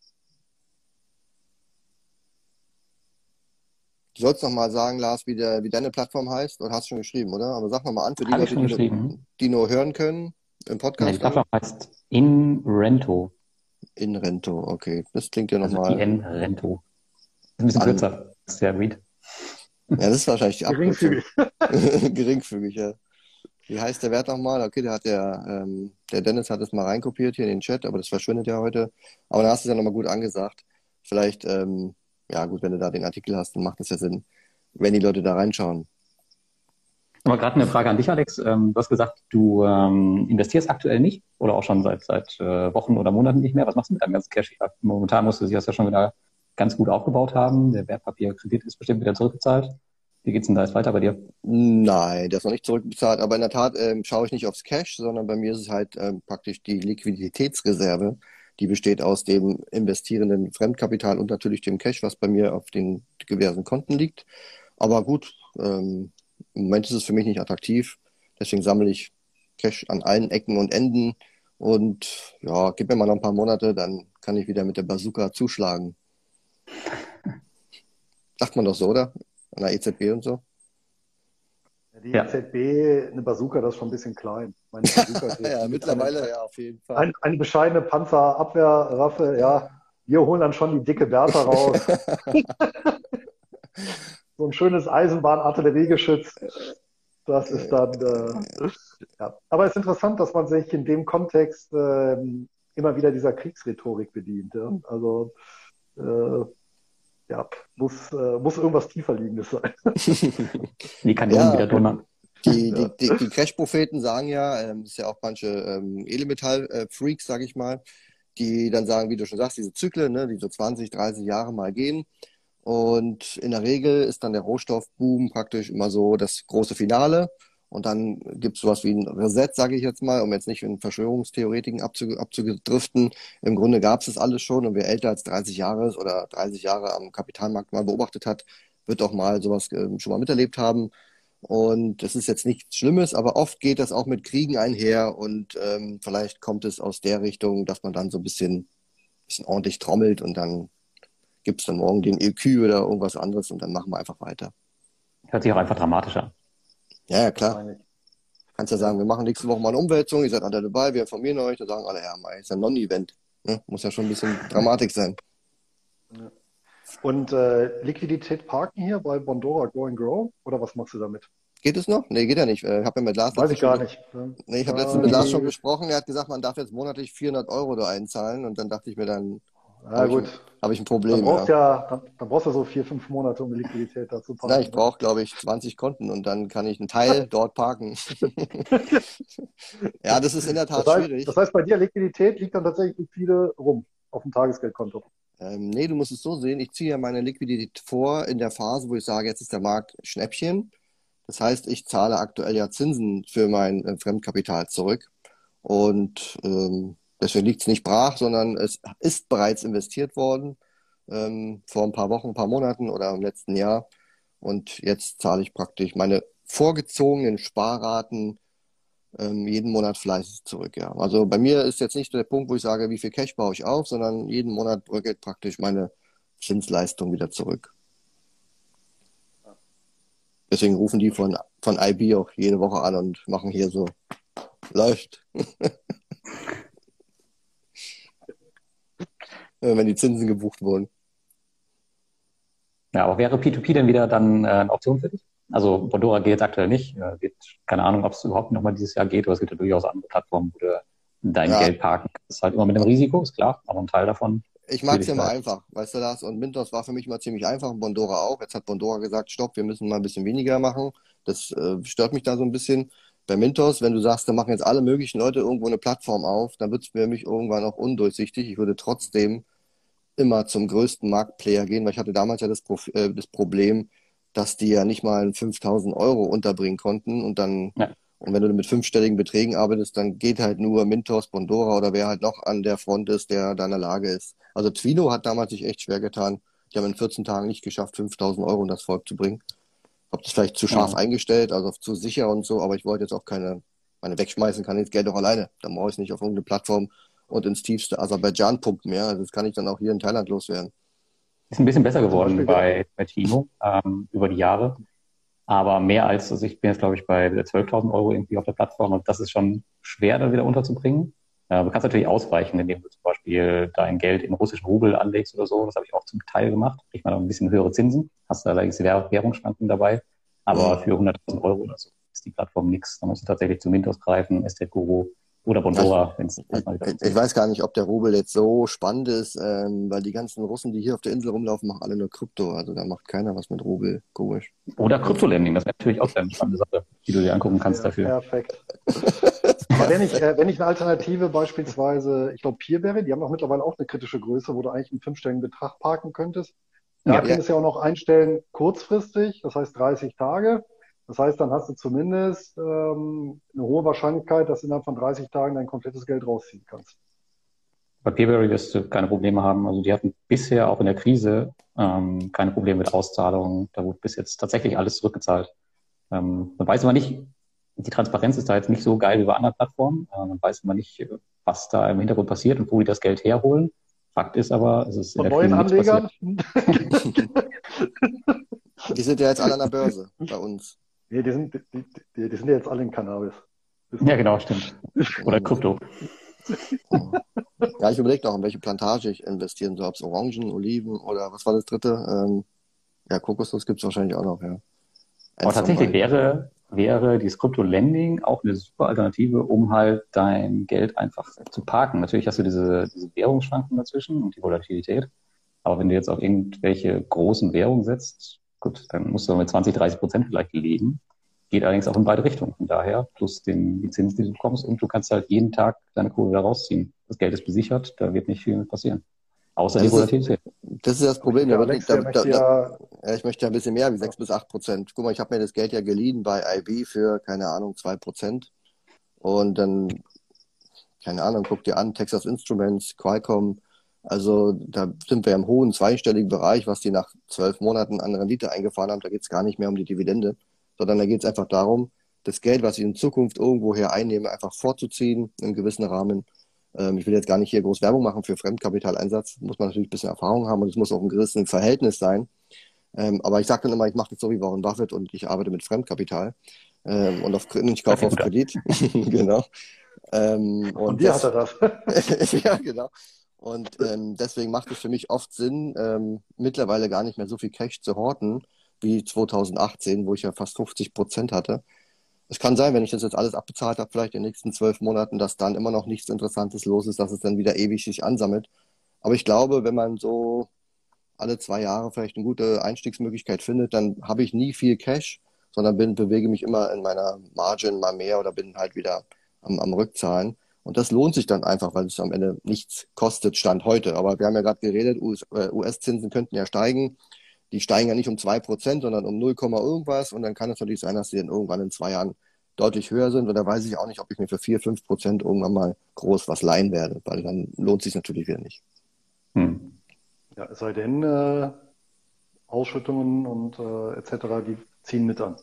Du sollst noch mal sagen, Lars, wie, der, wie deine Plattform heißt, oder hast du schon geschrieben, oder? Aber sag noch mal an für die ich Leute, schon die, die nur hören können im Podcast. die Plattform heißt InRento. In Rento, okay. Das klingt ja Also nochmal. IN-Rento. Ist ein bisschen An- kürzer als der Read. Ja, das ist wahrscheinlich die Abkürzung. Geringfügig. Geringfügig, ja. Wie heißt der Wert nochmal? Okay, der hat der, ähm, der Dennis hat es mal reinkopiert hier in den Chat, aber das verschwindet ja heute. Aber dann hast du es ja nochmal gut angesagt. Vielleicht, ähm, ja gut, wenn du da den Artikel hast, dann macht das ja Sinn, wenn die Leute da reinschauen. Aber gerade eine Frage an dich, Alex. Ähm, du hast gesagt, du ähm, investierst aktuell nicht oder auch schon seit, seit äh, Wochen oder Monaten nicht mehr. Was machst du mit deinem ganzen Cash? Momentan musst du dich das ja schon wieder ganz gut aufgebaut haben. Der Wertpapierkredit ist bestimmt wieder zurückgezahlt. Wie geht's denn da jetzt weiter bei dir? Nein, der ist noch nicht zurückbezahlt, aber in der Tat ähm, schaue ich nicht aufs Cash, sondern bei mir ist es halt ähm, praktisch die Liquiditätsreserve, die besteht aus dem investierenden Fremdkapital und natürlich dem Cash, was bei mir auf den diversen Konten liegt. Aber gut, ähm, im Moment ist es für mich nicht attraktiv, deswegen sammle ich Cash an allen Ecken und Enden und ja, gib mir mal noch ein paar Monate, dann kann ich wieder mit der Bazooka zuschlagen. Sagt man doch so, oder? An der EZB und so. Die Ja. EZB, eine Bazooka, das ist schon ein bisschen klein. Meine Bazooka Ja, mittlerweile ja auf jeden Fall. Ein, eine bescheidene Panzerabwehrwaffe, ja. Wir holen dann schon die dicke Bertha raus. So ein schönes Eisenbahn-Artilleriegeschütz. Das ist dann, äh, ja. Aber es ist interessant, dass man sich in dem Kontext ähm, immer wieder dieser Kriegsrhetorik bedient. Ja? Also, äh, ja, muss, äh, muss irgendwas tiefer liegendes sein. Die Kanonen Ja. wieder donnern. Die, die, die, die Crash-Propheten sagen ja, ähm, das ist ja auch manche ähm, Edelmetall-Freaks, sag ich mal, die dann sagen, wie du schon sagst, diese Zyklen, ne, die so 20, 30 Jahre mal gehen. Und in der Regel ist dann der Rohstoffboom praktisch immer so das große Finale. Und dann gibt es sowas wie ein Reset, sage ich jetzt mal, um jetzt nicht in Verschwörungstheoretiken abzu, abzudriften. Im Grunde gab es das alles schon. Und wer älter als 30 Jahre ist oder 30 Jahre am Kapitalmarkt mal beobachtet hat, wird auch mal sowas ähm, schon mal miterlebt haben. Und das ist jetzt nichts Schlimmes, aber oft geht das auch mit Kriegen einher und ähm, vielleicht kommt es aus der Richtung, dass man dann so ein bisschen, bisschen ordentlich trommelt und dann gibt's dann morgen den EQ oder irgendwas anderes und dann machen wir einfach weiter. Hört sich auch einfach dramatischer an. Ja, ja, klar. Kannst ja sagen, wir machen nächste Woche mal eine Umwälzung, ihr seid alle dabei, wir informieren euch, dann sagen alle, ja, mal ist ein Non-Event. Ne? Muss ja schon ein bisschen Dramatik sein. Ja. Und äh, Liquidität parken hier bei Bondora Go and Grow oder was machst du damit? Geht es noch? Nee, geht ja nicht. Äh, ich habe ja mit Lars Weiß ich gar nicht. Nee, ich habe letztens mit Lars schon gesprochen. Er hat gesagt, man darf jetzt monatlich 400 Euro da einzahlen. Und dann dachte ich mir dann, ja, habe ich, hab ich ein Problem. Dann brauchst, ja. ja dann, dann, brauchst du so vier, fünf Monate, um Liquidität dazu zu. Ja, ich brauche, glaube ich, 20 Konten und dann kann ich einen Teil dort parken. ja, das ist in der Tat das heißt, schwierig. Das heißt, bei dir Liquidität liegt dann tatsächlich viele rum auf dem Tagesgeldkonto. Ähm, nee, du musst es so sehen, ich ziehe ja meine Liquidität vor in der Phase, wo ich sage, jetzt ist der Markt Schnäppchen. Das heißt, ich zahle aktuell ja Zinsen für mein äh, Fremdkapital zurück. Und ähm, deswegen liegt es nicht brach, sondern es ist bereits investiert worden ähm, vor ein paar Wochen, ein paar Monaten oder im letzten Jahr. Und jetzt zahle ich praktisch meine vorgezogenen Sparraten ähm, jeden Monat fleißig zurück. Ja. Also bei mir ist jetzt nicht der Punkt, wo ich sage, wie viel Cash baue ich auf, sondern jeden Monat bröckelt praktisch meine Zinsleistung wieder zurück. Deswegen rufen die von, von IB auch jede Woche an und machen hier so, läuft. Wenn die Zinsen gebucht wurden. Ja, aber wäre P2P denn wieder dann äh, eine Option für dich? Also Bondora geht jetzt aktuell nicht. Äh, wird, keine Ahnung, ob es überhaupt nochmal dieses Jahr geht, aber es gibt ja durchaus andere Plattformen, wo du dein ja. Geld parken kannst. Halt immer mit einem Risiko, ist klar, aber ein Teil davon. Ich mag es ja immer einfach, weißt du das? Und Mintos war für mich immer ziemlich einfach, Bondora auch. Jetzt hat Bondora gesagt, stopp, wir müssen mal ein bisschen weniger machen. Das äh, stört mich da so ein bisschen. Bei Mintos, wenn du sagst, da machen jetzt alle möglichen Leute irgendwo eine Plattform auf, dann wird es für mich irgendwann auch undurchsichtig. Ich würde trotzdem immer zum größten Marktplayer gehen, weil ich hatte damals ja das, Pro äh, das Problem, dass die ja nicht mal 5000 Euro unterbringen konnten und dann, ja. und wenn du mit fünfstelligen Beträgen arbeitest, dann geht halt nur Mintos, Bondora oder wer halt noch an der Front ist, der da in der Lage ist. Also Twino hat damals sich echt schwer getan. Die haben in 14 Tagen nicht geschafft, 5000 Euro in das Volk zu bringen. Hab das vielleicht zu scharf ja. eingestellt, also zu sicher und so, aber ich wollte jetzt auch keine, meine wegschmeißen kann ich das Geld auch alleine. Dann brauche ich es nicht auf irgendeine Plattform und ins tiefste Aserbaidschan pumpen. Ja, das kann ich dann auch hier in Thailand loswerden. Ist ein bisschen besser geworden bei, bei Timo ähm, über die Jahre. Aber mehr als, also ich bin jetzt, glaube ich, bei 12.000 Euro irgendwie auf der Plattform und das ist schon schwer, da wieder unterzubringen. Äh, du kannst natürlich ausweichen, indem du zum Beispiel dein Geld in russischen Rubel anlegst oder so. Das habe ich auch zum Teil gemacht. Kriegt man auch ein bisschen höhere Zinsen. Hast da allerdings Währungsschwankungen dabei. Aber für 100.000 Euro oder so ist die Plattform nichts. Da musst du tatsächlich zu Mintos greifen, Estate Guru, oder Bondora, wenn es ich, ich weiß gar nicht, ob der Rubel jetzt so spannend ist, ähm, weil die ganzen Russen, die hier auf der Insel rumlaufen, machen alle nur Krypto. Also da macht keiner was mit Rubel. Komisch. Oder Kryptolending, das ist natürlich auch eine spannende Sache, die du dir angucken kannst ja, dafür. Perfekt. Aber wenn ich, äh, wenn ich eine Alternative beispielsweise, ich glaube Peerberry, die haben auch mittlerweile auch eine kritische Größe, wo du eigentlich einen fünfstelligen Betrag parken könntest. Da ja, kannst du ja auch noch einstellen, kurzfristig, das heißt 30 Tage. Das heißt, dann hast du zumindest ähm, eine hohe Wahrscheinlichkeit, dass du innerhalb von 30 Tagen dein komplettes Geld rausziehen kannst. Bei Peerberry wirst du keine Probleme haben. Also die hatten bisher auch in der Krise ähm, keine Probleme mit Auszahlungen. Da wurde bis jetzt tatsächlich alles zurückgezahlt. Ähm, man weiß immer nicht, die Transparenz ist da jetzt nicht so geil wie bei anderen Plattformen. Äh, man weiß immer nicht, was da im Hintergrund passiert und wo die das Geld herholen. Fakt ist aber, es ist Von neuen Anlegern? die sind ja jetzt alle an der Börse bei uns. Nee, die sind, die, die, die sind ja jetzt alle in Cannabis. Ja, genau, stimmt. Oder Krypto. ja, ich überlege noch, in welche Plantage ich investieren soll. Ob es Orangen, Oliven oder was war das dritte? Ähm, ja, Kokosnuss gibt es wahrscheinlich auch noch, ja. Aber tatsächlich wäre, wäre dieses Krypto-Lending auch eine super Alternative, um halt dein Geld einfach zu parken. Natürlich hast du diese, diese Währungsschwankungen dazwischen und die Volatilität. Aber wenn du jetzt auf irgendwelche großen Währungen setzt, Gut, dann musst du mit 20, 30 Prozent vielleicht leben. Geht allerdings auch in beide Richtungen. Von daher, plus den, die Zinsen, die du bekommst, und du kannst halt jeden Tag deine Kurve da rausziehen. Das Geld ist besichert, da wird nicht viel mit passieren. Außer das die Volatilität. Das ist das Problem. Ja, Alex, da, da, ja, ich möchte ja ein bisschen mehr, wie 6 bis 8 Prozent. Guck mal, ich habe mir das Geld ja geliehen bei IB für, keine Ahnung, 2 Prozent. Und dann, keine Ahnung, guck dir an, Texas Instruments, Qualcomm, also da sind wir im hohen zweistelligen Bereich, was die nach zwölf Monaten an Rendite eingefahren haben. Da geht es gar nicht mehr um die Dividende, sondern da geht es einfach darum, das Geld, was ich in Zukunft irgendwoher einnehme, einfach vorzuziehen im gewissen Rahmen. Ähm, ich will jetzt gar nicht hier groß Werbung machen für Fremdkapitaleinsatz. Muss man natürlich ein bisschen Erfahrung haben und es muss auch ein gewisses Verhältnis sein. Ähm, aber ich sage dann immer, ich mache das so wie Warren Buffett und ich arbeite mit Fremdkapital ähm, und auf, ich kaufe auf Kredit. genau. Ähm, und, und wie hat er das? ja, genau. Und ähm, deswegen macht es für mich oft Sinn, ähm, mittlerweile gar nicht mehr so viel Cash zu horten wie 2018, wo ich ja fast 50 Prozent hatte. Es kann sein, wenn ich das jetzt alles abbezahlt habe, vielleicht in den nächsten zwölf Monaten, dass dann immer noch nichts Interessantes los ist, dass es dann wieder ewig sich ansammelt. Aber ich glaube, wenn man so alle zwei Jahre vielleicht eine gute Einstiegsmöglichkeit findet, dann habe ich nie viel Cash, sondern bin, bewege mich immer in meiner Margin mal mehr oder bin halt wieder am, am Rückzahlen. Und das lohnt sich dann einfach, weil es am Ende nichts kostet, Stand heute. Aber wir haben ja gerade geredet, US-Zinsen äh, könnten ja steigen. Die steigen ja nicht um zwei Prozent, sondern um 0, irgendwas. Und dann kann es natürlich sein, dass sie dann irgendwann in zwei Jahren deutlich höher sind. Und da weiß ich auch nicht, ob ich mir für vier, fünf Prozent irgendwann mal groß was leihen werde, weil dann lohnt sich natürlich wieder nicht. Hm. Ja, es sei denn, äh, Ausschüttungen und äh, etc., die ziehen mit an.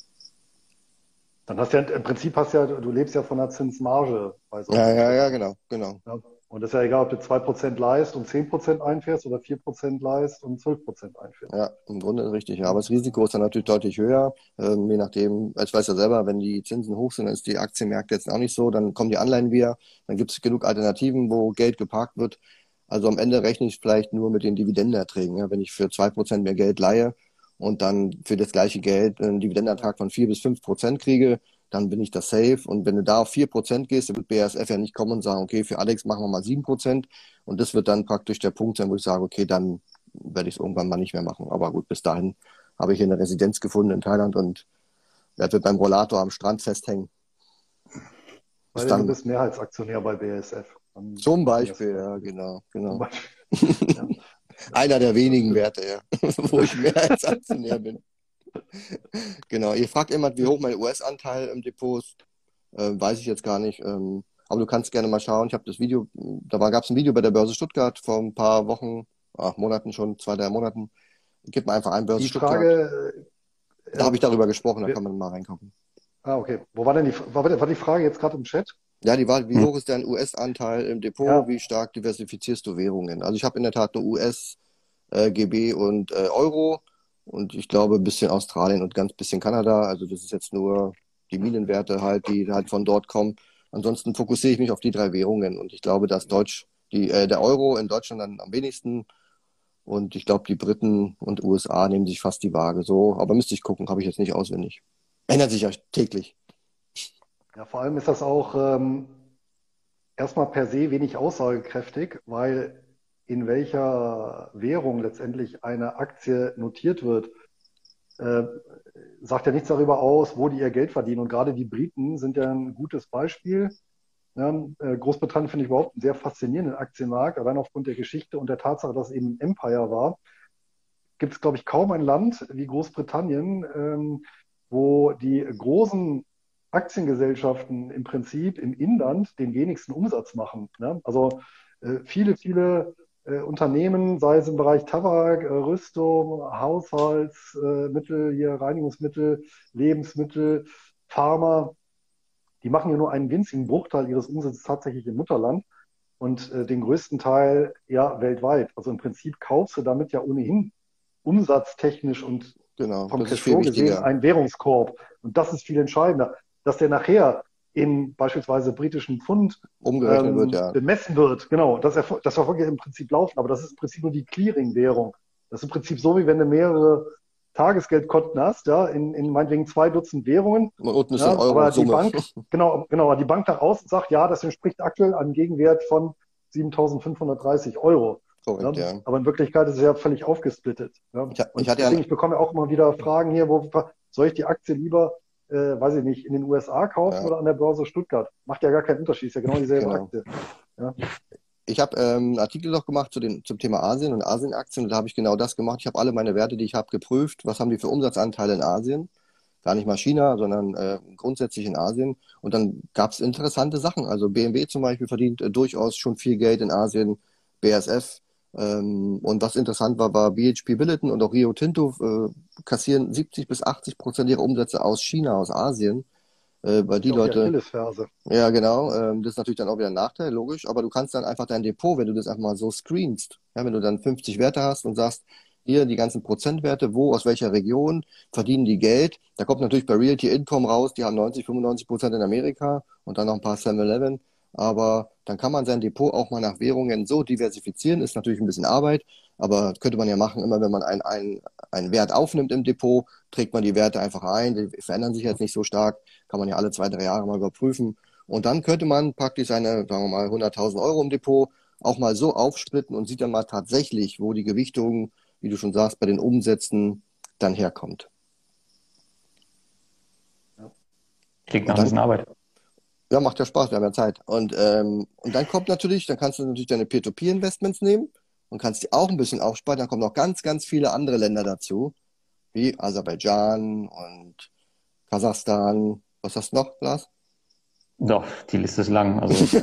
Dann hast du ja, im Prinzip hast ja, du lebst ja von der Zinsmarge. Bei so ja, ja, ja, genau, genau. Ja, und das ist ja egal, ob du 2% leist und 10% einfährst oder 4% leist und 12% einfährst. Ja, im Grunde richtig, ja. Aber das Risiko ist dann natürlich deutlich höher. Ähm, je nachdem, ich weiß ja selber, wenn die Zinsen hoch sind, dann ist die Aktienmärkte jetzt auch nicht so. Dann kommen die Anleihen wieder. Dann gibt es genug Alternativen, wo Geld geparkt wird. Also am Ende rechne ich vielleicht nur mit den Dividendenerträgen. Ja. Wenn ich für 2% mehr Geld leihe und dann für das gleiche Geld einen Dividendenertrag von 4 bis 5% kriege, dann bin ich da safe. Und wenn du da auf 4% gehst, dann wird BASF ja nicht kommen und sagen, okay, für Alex machen wir mal 7%. Und das wird dann praktisch der Punkt sein, wo ich sage, okay, dann werde ich es irgendwann mal nicht mehr machen. Aber gut, bis dahin habe ich hier eine Residenz gefunden in Thailand und werde beim Rollator am Strand festhängen. Weil dann, du bist Mehrheitsaktionär bei BASF. Dann zum Beispiel, ja, genau, genau. Beispiel. ja. Einer der wenigen Werte, ja, wo ich Mehrheitsaktionär bin genau, ihr fragt immer, wie hoch mein US-Anteil im Depot ist. Äh, weiß ich jetzt gar nicht. Ähm, aber du kannst gerne mal schauen. Ich habe das Video, da gab es ein Video bei der Börse Stuttgart vor ein paar Wochen, ach, Monaten schon, zwei, drei Monaten. Gib mal einfach ein Börse die Frage, Stuttgart. Da habe ich darüber gesprochen, da kann man mal reingucken. Ah, okay. Wo war denn die, war, war die Frage jetzt gerade im Chat? Ja, die war, wie hm. hoch ist dein US-Anteil im Depot? Ja. Wie stark diversifizierst du Währungen? Also ich habe in der Tat nur US, äh, GB und äh, Euro. Und ich glaube, ein bisschen Australien und ganz bisschen Kanada. Also das ist jetzt nur die Minenwerte halt, die halt von dort kommen. Ansonsten fokussiere ich mich auf die drei Währungen. Und ich glaube, dass Deutsch, die, äh, der Euro in Deutschland dann am wenigsten. Und ich glaube, die Briten und USA nehmen sich fast die Waage so. Aber müsste ich gucken, habe ich jetzt nicht auswendig. Ändert sich ja täglich. Ja, vor allem ist das auch ähm, erstmal per se wenig aussagekräftig, weil in welcher Währung letztendlich eine Aktie notiert wird, äh, sagt ja nichts darüber aus, wo die ihr Geld verdienen. Und gerade die Briten sind ja ein gutes Beispiel. Äh, Großbritannien finde ich überhaupt einen sehr faszinierenden Aktienmarkt, allein aufgrund der Geschichte und der Tatsache, dass es eben ein Empire war. Gibt es, glaube ich, kaum ein Land wie Großbritannien, ähm, wo die großen Aktiengesellschaften im Prinzip im Inland den wenigsten Umsatz machen. Ne? Also äh, viele, viele äh, Unternehmen, sei es im Bereich Tabak, äh, Rüstung, Haushaltsmittel, hier Reinigungsmittel, Lebensmittel, Pharma, die machen ja nur einen winzigen Bruchteil ihres Umsatzes tatsächlich im Mutterland und äh, den größten Teil ja weltweit. Also im Prinzip kaufst du damit ja ohnehin umsatztechnisch und genau, vom Cashflow gesehen einen Währungskorb. Und das ist viel entscheidender. Dass der nachher in beispielsweise britischen Pfund umgerechnet ähm, wird, ja. bemessen wird. Genau, das, das verfolgt ja im Prinzip laufen, aber das ist im Prinzip nur die Clearing-Währung. Das ist im Prinzip so, wie wenn du mehrere Tagesgeldkonten hast, ja, in, in meinetwegen zwei Dutzend Währungen. Und unten ist ja, ein Euro aber die Bank, genau, genau, die Bank nach außen sagt, ja, das entspricht aktuell einem Gegenwert von 7.530 Euro. Korrekt, ja. ja. Aber in Wirklichkeit ist es ja völlig aufgesplittet. Ja. Ich, ich, deswegen, ja, ich bekomme auch immer wieder Fragen hier, wo soll ich die Aktie lieber äh, weiß ich nicht, in den USA kaufen ja. oder an der Börse Stuttgart. Macht ja gar keinen Unterschied, ist ja genau dieselbe genau. Aktie. Ja. Ich habe ähm, einen Artikel noch gemacht zu den, zum Thema Asien und Asienaktien und da habe ich genau das gemacht. Ich habe alle meine Werte, die ich habe, geprüft. Was haben die für Umsatzanteile in Asien? Gar nicht mal China, sondern äh, grundsätzlich in Asien. Und dann gab es interessante Sachen. Also BMW zum Beispiel verdient äh, durchaus schon viel Geld in Asien. BSF ähm, und was interessant war, war BHP Billiton und auch Rio Tinto äh, kassieren 70 bis 80 Prozent ihrer Umsätze aus China, aus Asien. Äh, weil die Leute. Ja, genau. Ähm, das ist natürlich dann auch wieder ein Nachteil, logisch. Aber du kannst dann einfach dein Depot, wenn du das einfach mal so screenst, ja, wenn du dann 50 Werte hast und sagst, hier die ganzen Prozentwerte, wo, aus welcher Region verdienen die Geld. Da kommt natürlich bei Realty Income raus, die haben 90, 95 Prozent in Amerika und dann noch ein paar 7-Eleven. Aber dann kann man sein Depot auch mal nach Währungen so diversifizieren. Ist natürlich ein bisschen Arbeit, aber könnte man ja machen, immer wenn man einen, einen, einen Wert aufnimmt im Depot, trägt man die Werte einfach ein, die verändern sich jetzt nicht so stark, kann man ja alle zwei, drei Jahre mal überprüfen. Und dann könnte man praktisch seine, sagen wir mal, 100.000 Euro im Depot auch mal so aufsplitten und sieht dann mal tatsächlich, wo die Gewichtung, wie du schon sagst, bei den Umsätzen dann herkommt. Klingt nach ein bisschen Arbeit. Ja, macht ja Spaß, wir haben ja Zeit. Und, ähm, und dann kommt natürlich, dann kannst du natürlich deine Peer-to-Peer-Investments nehmen und kannst die auch ein bisschen aufsparen. Dann kommen noch ganz, ganz viele andere Länder dazu, wie Aserbaidschan und Kasachstan. Was hast du noch, Lars? Doch, die Liste ist lang. Also.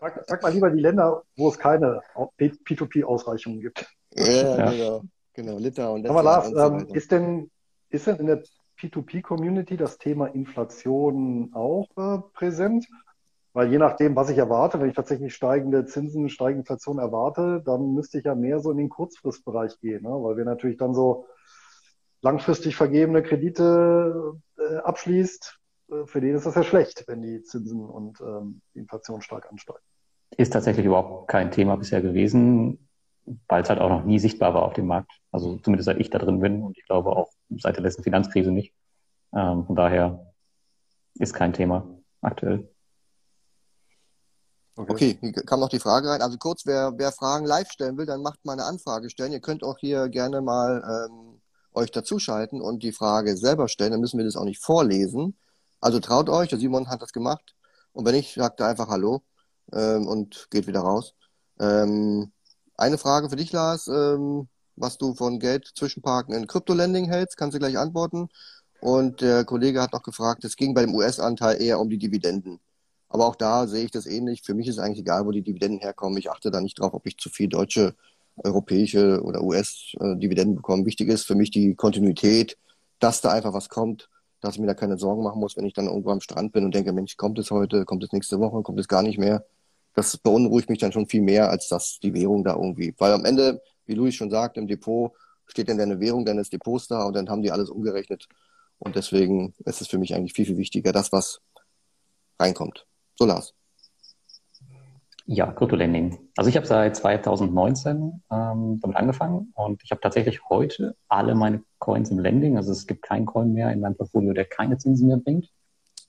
sag, sag, mal lieber die Länder, wo es keine P2P-Ausreichungen gibt. Ja, ja, genau. genau. Litauen. Aber Lars, ähm, ist denn, ist denn in der P2P-Community das Thema Inflation auch äh, präsent? Weil je nachdem, was ich erwarte, wenn ich tatsächlich steigende Zinsen, steigende Inflation erwarte, dann müsste ich ja mehr so in den Kurzfristbereich gehen, ne? weil wir natürlich dann so langfristig vergebene Kredite äh, abschließt. Äh, für den ist das ja schlecht, wenn die Zinsen und ähm, Inflation stark ansteigen. Ist tatsächlich überhaupt kein Thema bisher gewesen, weil es halt auch noch nie sichtbar war auf dem Markt. Also zumindest seit ich da drin bin und ich glaube auch seit der letzten Finanzkrise nicht. Ähm, von daher ist kein Thema aktuell. Okay. okay, kam noch die Frage rein. Also kurz, wer, wer Fragen live stellen will, dann macht mal eine Anfrage stellen. Ihr könnt auch hier gerne mal ähm, euch dazuschalten und die Frage selber stellen. Dann müssen wir das auch nicht vorlesen. Also traut euch, der Simon hat das gemacht. Und wenn nicht, sagt er einfach Hallo ähm, und geht wieder raus. Ähm, eine Frage für dich, Lars. Ähm, was du von Geld zwischenparken in Kryptolending hältst, kannst du gleich antworten. Und der Kollege hat noch gefragt, es ging bei dem US-Anteil eher um die Dividenden. Aber auch da sehe ich das ähnlich. Für mich ist eigentlich egal, wo die Dividenden herkommen. Ich achte da nicht drauf, ob ich zu viel deutsche, europäische oder US-Dividenden bekomme. Wichtig ist für mich die Kontinuität, dass da einfach was kommt, dass ich mir da keine Sorgen machen muss, wenn ich dann irgendwo am Strand bin und denke, Mensch, kommt es heute, kommt es nächste Woche, kommt es gar nicht mehr. Das beunruhigt mich dann schon viel mehr, als dass die Währung da irgendwie. Weil am Ende wie Luis schon sagt, im Depot steht dann deine Währung deines Depots da und dann haben die alles umgerechnet. Und deswegen ist es für mich eigentlich viel, viel wichtiger, das, was reinkommt. So, Lars. Ja, Kryptolending. Also ich habe seit 2019 ähm, damit angefangen und ich habe tatsächlich heute alle meine Coins im Lending. Also es gibt keinen Coin mehr in meinem Portfolio, der keine Zinsen mehr bringt.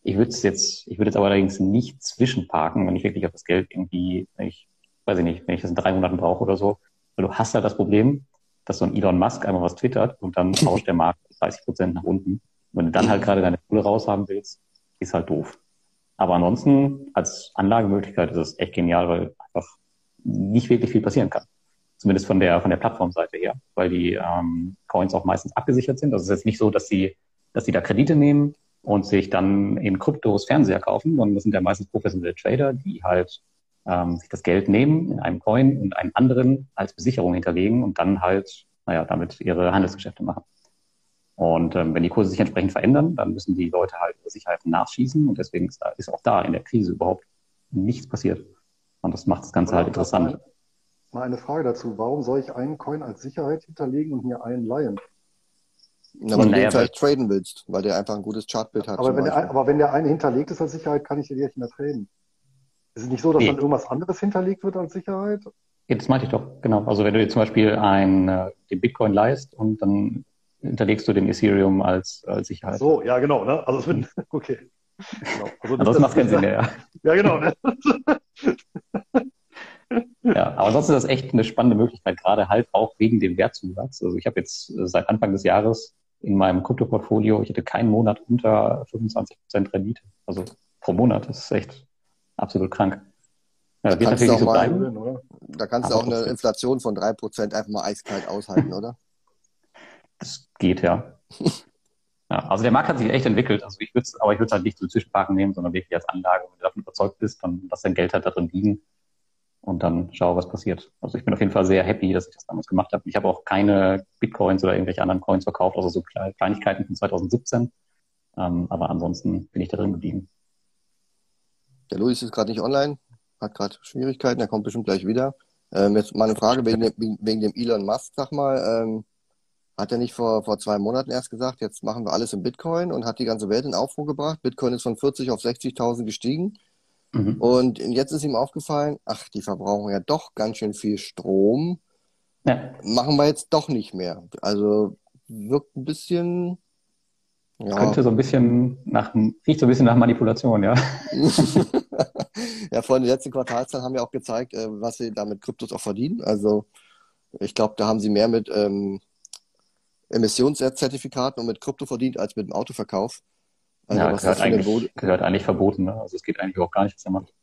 Ich würde es jetzt, ich würde jetzt aber allerdings nicht zwischenparken, wenn ich wirklich auf das Geld irgendwie, wenn ich, weiß ich nicht, wenn ich das in drei Monaten brauche oder so, weil du hast halt das Problem, dass so ein Elon Musk einmal was twittert und dann tauscht der Markt 30 Prozent nach unten. Und wenn du dann halt gerade deine Kohle raushaben willst, ist halt doof. Aber ansonsten als Anlagemöglichkeit ist es echt genial, weil einfach nicht wirklich viel passieren kann. Zumindest von der von der Plattformseite her, weil die ähm, Coins auch meistens abgesichert sind. Also es ist jetzt nicht so, dass sie dass sie da Kredite nehmen und sich dann in Kryptos Fernseher kaufen, sondern das sind ja meistens professionelle Trader, die halt ähm, sich das Geld nehmen in einem Coin und einen anderen als Besicherung hinterlegen und dann halt, naja, damit ihre Handelsgeschäfte machen. Und ähm, wenn die Kurse sich entsprechend verändern, dann müssen die Leute halt Sicherheiten nachschießen und deswegen ist, da, ist auch da in der Krise überhaupt nichts passiert. Und das macht das Ganze halt interessant. Mal eine Frage dazu. Warum soll ich einen Coin als Sicherheit hinterlegen und mir einen leihen? Na, weil du naja, den vielleicht traden willst, weil der einfach ein gutes Chartbild hat. Aber wenn, der, aber wenn der eine hinterlegt ist als Sicherheit, kann ich den nicht mehr traden. Ist es nicht so, dass nee. dann irgendwas anderes hinterlegt wird als Sicherheit? Ja, das meinte ich doch, genau. Also wenn du dir zum Beispiel ein, äh, den Bitcoin leist und dann hinterlegst du den Ethereum als, als Sicherheit. so, ja genau, ne? Also es wird, okay. Genau. Also das, das macht keinen Sinn mehr, ja. Ja, genau. Ne? ja, aber sonst ist das echt eine spannende Möglichkeit, gerade halt auch wegen dem Wertzusatz. Also ich habe jetzt äh, seit Anfang des Jahres in meinem Krypto-Portfolio, ich hatte keinen Monat unter 25% Rendite. Also pro Monat, das ist echt absolut krank. Ja, da, kannst so mal, bleiben, da kannst du auch eine Inflation von 3% einfach mal eiskalt aushalten, oder? Das geht, ja. ja. Also der Markt hat sich echt entwickelt. Also ich würde aber ich würde es halt nicht zum Zwischenparken nehmen, sondern wirklich als Anlage. Wenn du davon überzeugt bist, dann lass dein Geld halt da drin liegen und dann schau, was passiert. Also ich bin auf jeden Fall sehr happy, dass ich das damals gemacht habe. Ich habe auch keine Bitcoins oder irgendwelche anderen Coins verkauft, also so Kleinigkeiten von 2017. Ähm, aber ansonsten bin ich da drin geblieben. Der Luis ist gerade nicht online, hat gerade Schwierigkeiten, er kommt bestimmt gleich wieder. Ähm, jetzt mal eine Frage wegen dem, wegen dem Elon Musk, sag mal. Ähm, hat er nicht vor, vor zwei Monaten erst gesagt, jetzt machen wir alles in Bitcoin und hat die ganze Welt in Aufruhr gebracht? Bitcoin ist von 40 auf 60.000 gestiegen. Mhm. Und jetzt ist ihm aufgefallen, ach, die verbrauchen ja doch ganz schön viel Strom. Ja. Machen wir jetzt doch nicht mehr. Also wirkt ein bisschen. Ja. Könnte so ein bisschen nach, riecht so ein bisschen nach Manipulation, ja. ja, vor den letzten Quartalzahlen haben ja auch gezeigt, äh, was sie damit Kryptos auch verdienen. Also ich glaube, da haben sie mehr mit ähm, Emissionszertifikaten und mit Krypto verdient als mit dem Autoverkauf. Also ja, gehört eigentlich, gehört eigentlich verboten. Ne? Also es geht eigentlich auch gar nicht, was er macht.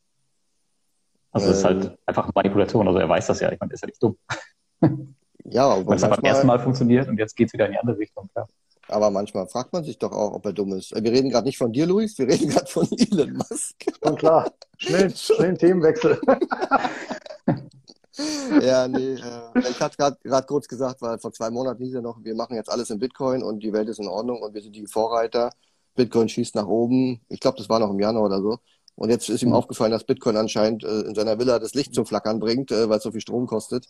Also es ist halt ähm. einfach Manipulation. Also er weiß das ja. Ich meine, er ist ja nicht dumm. Ja, aber Weil es hat beim ersten Mal funktioniert und jetzt geht es wieder in die andere Richtung. Klar. Aber manchmal fragt man sich doch auch, ob er dumm ist. Wir reden gerade nicht von dir, Luis, wir reden gerade von Elon Musk. Schon klar. Schnell, schnell Themenwechsel. ja, nee. Äh, ich hatte gerade kurz gesagt, weil vor zwei Monaten hieß ja noch, wir machen jetzt alles in Bitcoin und die Welt ist in Ordnung und wir sind die Vorreiter. Bitcoin schießt nach oben. Ich glaube, das war noch im Januar oder so. Und jetzt ist ihm mhm. aufgefallen, dass Bitcoin anscheinend äh, in seiner Villa das Licht zum Flackern bringt, äh, weil es so viel Strom kostet.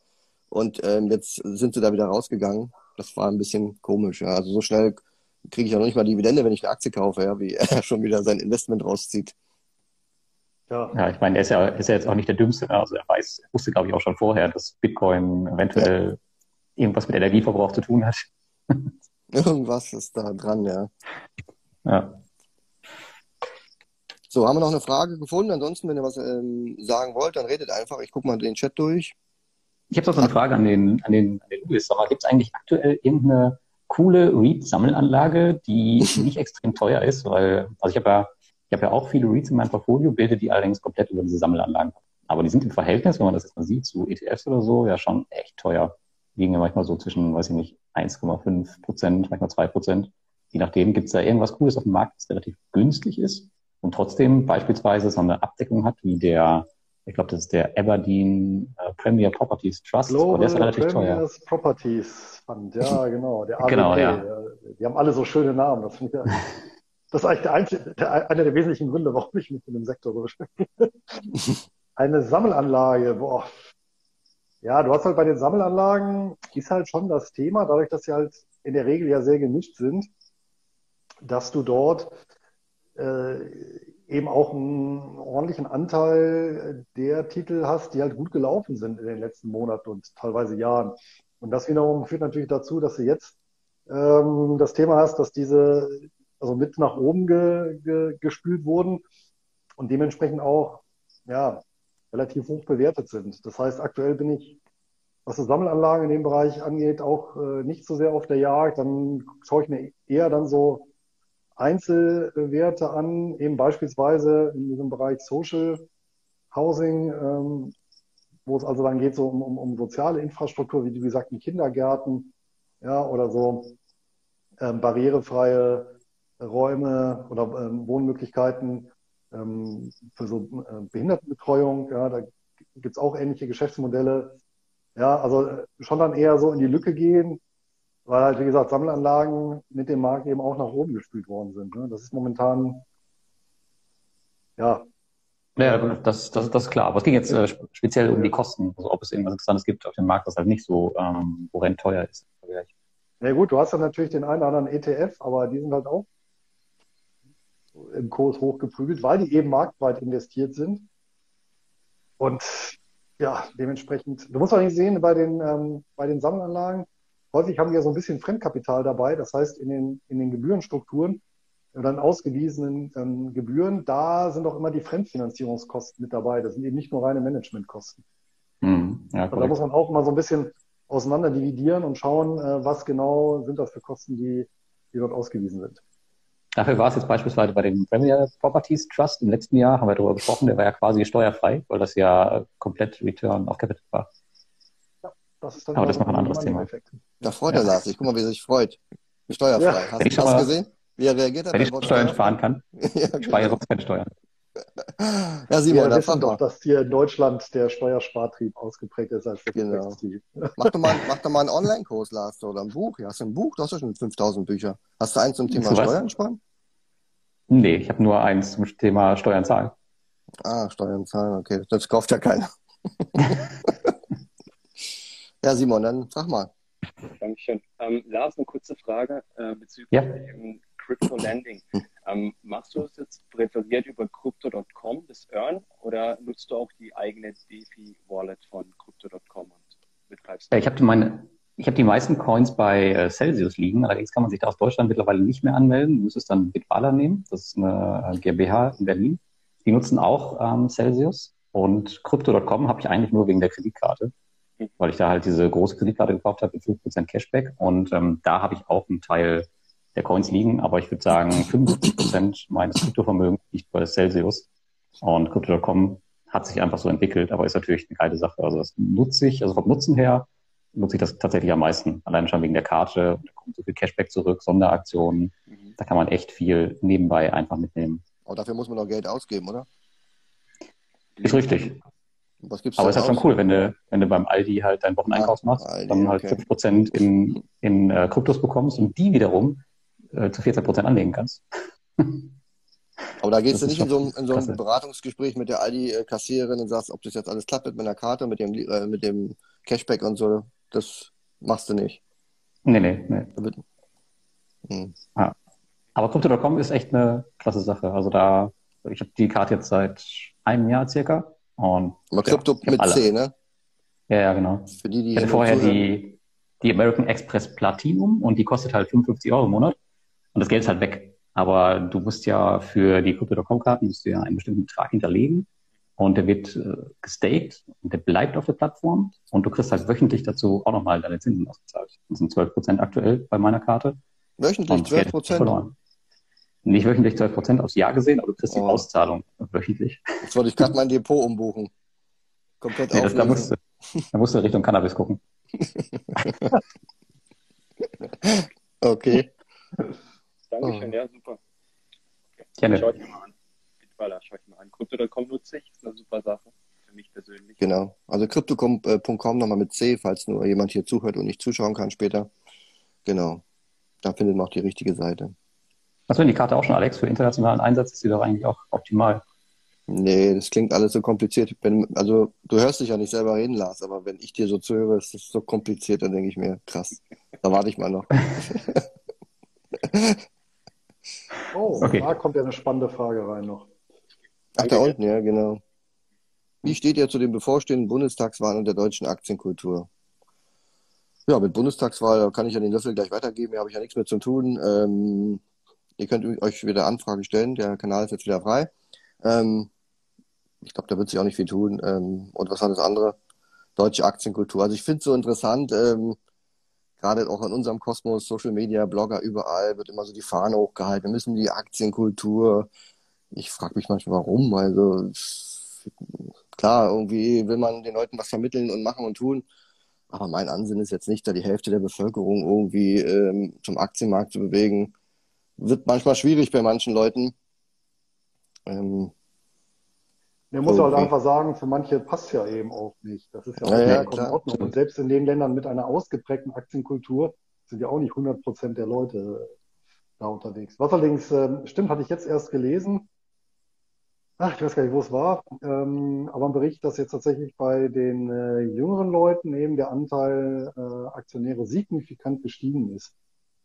Und ähm, jetzt sind sie da wieder rausgegangen. Das war ein bisschen komisch. Ja. Also so schnell kriege ich ja noch nicht mal Dividende, wenn ich eine Aktie kaufe, ja, wie er schon wieder sein Investment rauszieht. Ja, ja ich meine, er ist ja, ist ja jetzt auch nicht der Dümmste. Ne? Also er weiß, er wusste, glaube ich, auch schon vorher, dass Bitcoin eventuell ja. irgendwas mit Energieverbrauch zu tun hat. Irgendwas ist da dran, ja. Ja. So, haben wir noch eine Frage gefunden? Ansonsten, wenn ihr was ähm, sagen wollt, dann redet einfach. Ich gucke mal den Chat durch. Ich habe noch so eine Frage an den, an den, an den Louis. Gibt es eigentlich aktuell irgendeine coole Read-Sammelanlage, die nicht extrem teuer ist? Weil, also ich habe ja, ich habe ja auch viele Reads in meinem Portfolio, bilde die allerdings komplett über diese Sammelanlagen. Aber die sind im Verhältnis, wenn man das jetzt mal sieht, zu ETFs oder so, ja schon echt teuer. Liegen ja manchmal so zwischen, weiß ich nicht, 1,5 Prozent, manchmal 2 Prozent. Je nachdem gibt es da irgendwas Cooles auf dem Markt, das relativ günstig ist und trotzdem beispielsweise so eine Abdeckung hat, wie der ich glaube, das ist der Aberdeen äh, Premier Properties Trust. Global der ist relativ Premiers teuer. Properties Fund, ja, genau. Der ABP, genau, ja. Die haben alle so schöne Namen. Das, ich, das ist eigentlich der einzige, der, einer der wesentlichen Gründe, warum ich mich in dem Sektor so beschäftige. Eine Sammelanlage, boah. Ja, du hast halt bei den Sammelanlagen, ist halt schon das Thema, dadurch, dass sie halt in der Regel ja sehr gemischt sind, dass du dort äh, eben auch einen ordentlichen Anteil der Titel hast, die halt gut gelaufen sind in den letzten Monaten und teilweise Jahren. Und das wiederum führt natürlich dazu, dass du jetzt ähm, das Thema hast, dass diese also mit nach oben ge, ge, gespült wurden und dementsprechend auch ja, relativ hoch bewertet sind. Das heißt, aktuell bin ich, was die Sammelanlagen in dem Bereich angeht, auch äh, nicht so sehr auf der Jagd. Dann schaue ich mir eher dann so Einzelwerte an, eben beispielsweise in diesem Bereich Social Housing, ähm, wo es also dann geht so um, um, um soziale Infrastruktur, wie, wie gesagt, in Kindergärten, ja, oder so ähm, barrierefreie Räume oder ähm, Wohnmöglichkeiten ähm, für so äh, Behindertenbetreuung, ja, da gibt es auch ähnliche Geschäftsmodelle. Ja, also äh, schon dann eher so in die Lücke gehen, weil halt, wie gesagt, Sammelanlagen mit dem Markt eben auch nach oben gespült worden sind. Ne? Das ist momentan, ja. Ja, das, das, das ist klar. Aber es ging jetzt äh, speziell um die Kosten. Also ob es irgendwas Interessantes gibt auf dem Markt, das halt nicht so ähm, horrend teuer ist. Ja gut, du hast dann natürlich den einen oder anderen ETF, aber die sind halt auch im Kurs hochgeprügelt, weil die eben marktweit investiert sind. Und ja, dementsprechend, du musst auch nicht sehen, bei den, ähm, bei den Sammelanlagen, häufig haben die ja so ein bisschen Fremdkapital dabei. Das heißt, in den, in den Gebührenstrukturen und dann ausgewiesenen ähm, Gebühren, da sind auch immer die Fremdfinanzierungskosten mit dabei. Das sind eben nicht nur reine Managementkosten. Mhm. Ja, also da muss man auch immer so ein bisschen auseinander dividieren und schauen, äh, was genau sind das für Kosten, die, die dort ausgewiesen sind. Dafür war es jetzt beispielsweise bei dem Premier Properties Trust im letzten Jahr, haben wir darüber gesprochen, der war ja quasi steuerfrei, weil das ja komplett Return auf Capital war. Das ist dann Aber das ist noch ein anderes Thema. Effekt. Da freut er sich. Guck mal, wie er sich freut. Steuerfrei. Ja. Hast, du das gesehen? Wie er reagiert hat? Wenn ich Steuern sparen kann. ja, genau. Spare keine Steuern. Ja, Simon, Wir wissen doch, dass hier in Deutschland der Steuerspartrieb ausgeprägt ist als genau. mach, doch mal, mach doch mal einen Online-Kurs, Lars, oder ein Buch. Ja, hast du ein Buch? Du hast ja schon 5000 Bücher. Hast du eins zum Thema Steuern sparen? Nee, ich habe nur eins zum Thema Steuern zahlen. Ah, Steuern zahlen, okay. Das kauft ja keiner. Ja, Simon, dann sag mal. Dankeschön. Ähm, Lars, eine kurze Frage äh, bezüglich ja. Crypto Landing. Ähm, machst du es jetzt präferiert über Crypto.com das Earn oder nutzt du auch die eigene DeFi-Wallet von Crypto.com und betreibst? Ja, ich habe meine, ich habe die meisten Coins bei äh, Celsius liegen, allerdings kann man sich da aus Deutschland mittlerweile nicht mehr anmelden. Du müsstest dann Bitwala nehmen, das ist eine äh, GmbH in Berlin. Die nutzen auch ähm, Celsius und Crypto.com habe ich eigentlich nur wegen der Kreditkarte. Weil ich da halt diese große Kreditkarte gekauft habe mit 5% Cashback und ähm, da habe ich auch einen Teil der Coins liegen, aber ich würde sagen, 55% meines Kryptovermögens liegt bei Celsius. Und Crypto.com hat sich einfach so entwickelt, aber ist natürlich eine geile Sache. Also das nutze ich, also vom Nutzen her nutze ich das tatsächlich am meisten. Allein schon wegen der Karte, da kommt so viel Cashback zurück, Sonderaktionen. Mhm. Da kann man echt viel nebenbei einfach mitnehmen. Aber dafür muss man noch Geld ausgeben, oder? Ist richtig. Was gibt's Aber ist halt schon cool, wenn du, wenn du beim Aldi halt deinen Wocheneinkauf machst, Aldi, dann halt okay. 5% in, in äh, Kryptos bekommst und die wiederum äh, zu 14 Prozent anlegen kannst. Aber da gehst das du nicht in so, in so ein Beratungsgespräch mit der Aldi-Kassiererin und sagst, ob das jetzt alles klappt mit meiner Karte, mit dem, äh, mit dem Cashback und so. Das machst du nicht. Nee, nee, nee. Hm. Ja. Aber Crypto.com ist echt eine klasse Sache. Also da, ich habe die Karte jetzt seit einem Jahr circa. Und, Aber Krypto ja, mit alle. C, ne? Ja, ja, genau. Für die, die ich hatte vorher die, die American Express Platinum und die kostet halt 55 Euro im Monat. Und das Geld ist halt weg. Aber du musst ja für die Crypto.com-Karten musst du ja einen bestimmten Betrag hinterlegen und der wird äh, gestaked und der bleibt auf der Plattform und du kriegst halt wöchentlich dazu auch nochmal deine Zinsen ausgezahlt. Das sind 12 Prozent aktuell bei meiner Karte. Wöchentlich 12 Prozent? Nicht wöchentlich 12 Prozent aufs Jahr gesehen, aber du kriegst oh. die Auszahlung wöchentlich. Jetzt wollte ich gerade mein Depot umbuchen. Komplett nee, das, da, musst du, da musst du Richtung Cannabis gucken. okay. Dankeschön, oh. ja, super. Gerne. Schaut mir mal an. Bitwala, schaut mir mal an. Crypto.com nutze ich, ist eine super Sache. Für mich persönlich. Genau. Also Crypto.com äh, nochmal mit C, falls nur jemand hier zuhört und nicht zuschauen kann später. Genau. Da findet man auch die richtige Seite. Du die Karte auch schon, Alex? Für internationalen Einsatz ist die doch eigentlich auch optimal. Nee, das klingt alles so kompliziert. Wenn, also, du hörst dich ja nicht selber reden, Lars, aber wenn ich dir so zuhöre, ist das so kompliziert, dann denke ich mir, krass, da warte ich mal noch. Oh, okay. da kommt ja eine spannende Frage rein noch. Ach, da unten, ja, genau. Wie steht ihr zu den bevorstehenden Bundestagswahlen und der deutschen Aktienkultur? Ja, mit Bundestagswahl kann ich ja den Löffel gleich weitergeben. Hier habe ich ja nichts mehr zu tun. Ähm, ihr könnt euch wieder Anfragen stellen. Der Kanal ist jetzt wieder frei. Ähm, ich glaube, da wird sich auch nicht viel tun. Ähm, und was war das andere? Deutsche Aktienkultur. Also ich finde es so interessant. Ähm, gerade auch in unserem Kosmos, Social Media, Blogger, überall wird immer so die Fahne hochgehalten. Wir müssen die Aktienkultur. Ich frage mich manchmal, warum. Also klar, irgendwie will man den Leuten was vermitteln und machen und tun. Aber mein Ansinn ist jetzt nicht, da die Hälfte der Bevölkerung irgendwie ähm, zum Aktienmarkt zu bewegen. Wird manchmal schwierig bei manchen Leuten. Ähm, der muss halt einfach sagen, für manche passt ja eben auch nicht. Das ist ja auch ja, ja, in Ordnung. Und selbst in den Ländern mit einer ausgeprägten Aktienkultur sind ja auch nicht 100 Prozent der Leute da unterwegs. Was allerdings äh, stimmt, hatte ich jetzt erst gelesen. Ach, ich weiß gar nicht, wo es war. Ähm, aber ein Bericht, dass jetzt tatsächlich bei den äh, jüngeren Leuten eben der Anteil äh, Aktionäre signifikant gestiegen ist.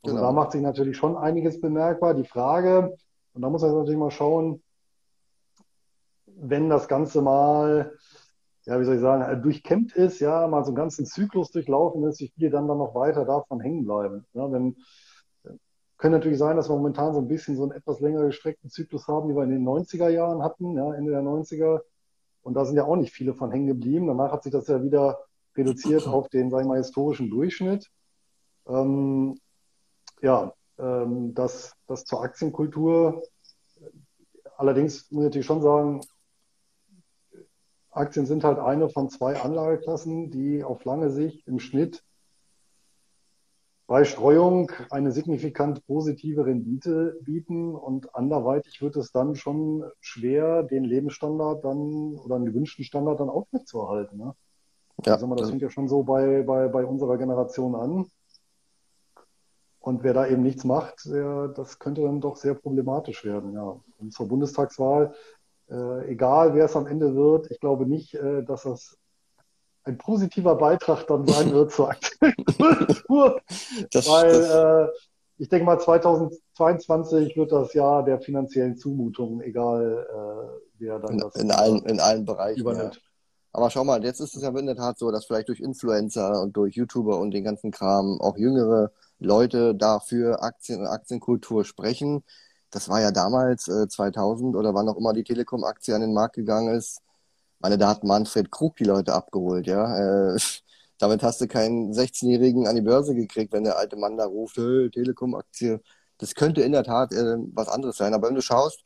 Also genau. da macht sich natürlich schon einiges bemerkbar. Die Frage, und da muss man natürlich mal schauen, wenn das Ganze mal, ja, wie soll ich sagen, durchkämmt ist, ja, mal so einen ganzen Zyklus durchlaufen ist, wie viele dann, dann noch weiter davon hängen bleiben. Ja, wenn, könnte natürlich sein, dass wir momentan so ein bisschen so einen etwas länger gestreckten Zyklus haben, wie wir in den 90er Jahren hatten, ja, Ende der 90er. Und da sind ja auch nicht viele von hängen geblieben. Danach hat sich das ja wieder reduziert auf den, sagen wir mal, historischen Durchschnitt. Ähm, ja, ähm, das, das zur Aktienkultur. Allerdings muss ich natürlich schon sagen, Aktien sind halt eine von zwei Anlageklassen, die auf lange Sicht im Schnitt bei Streuung eine signifikant positive Rendite bieten und anderweitig wird es dann schon schwer, den Lebensstandard dann oder einen gewünschten Standard dann aufrechtzuerhalten. Ne? Ja, also das fängt ja schon so bei, bei, bei unserer Generation an. Und wer da eben nichts macht, der, das könnte dann doch sehr problematisch werden. Ja. Und zur Bundestagswahl äh, egal wer es am Ende wird, ich glaube nicht, äh, dass das ein positiver Beitrag dann sein wird zur aktuellen Kultur. Das, weil das... Äh, ich denke mal, 2022 wird das Jahr der finanziellen Zumutungen, egal äh, wer dann in, das in allen, in allen Bereichen. übernimmt. Ja. Aber schau mal, jetzt ist es ja in der Tat so, dass vielleicht durch Influencer und durch YouTuber und den ganzen Kram auch jüngere Leute dafür Aktien und Aktienkultur sprechen. Das war ja damals äh, 2000 oder wann auch immer die Telekom-Aktie an den Markt gegangen ist. Meine, da hat Manfred Krug die Leute abgeholt, ja. Äh, damit hast du keinen 16-Jährigen an die Börse gekriegt, wenn der alte Mann da ruft, hey, Telekom-Aktie. Das könnte in der Tat äh, was anderes sein. Aber wenn du schaust,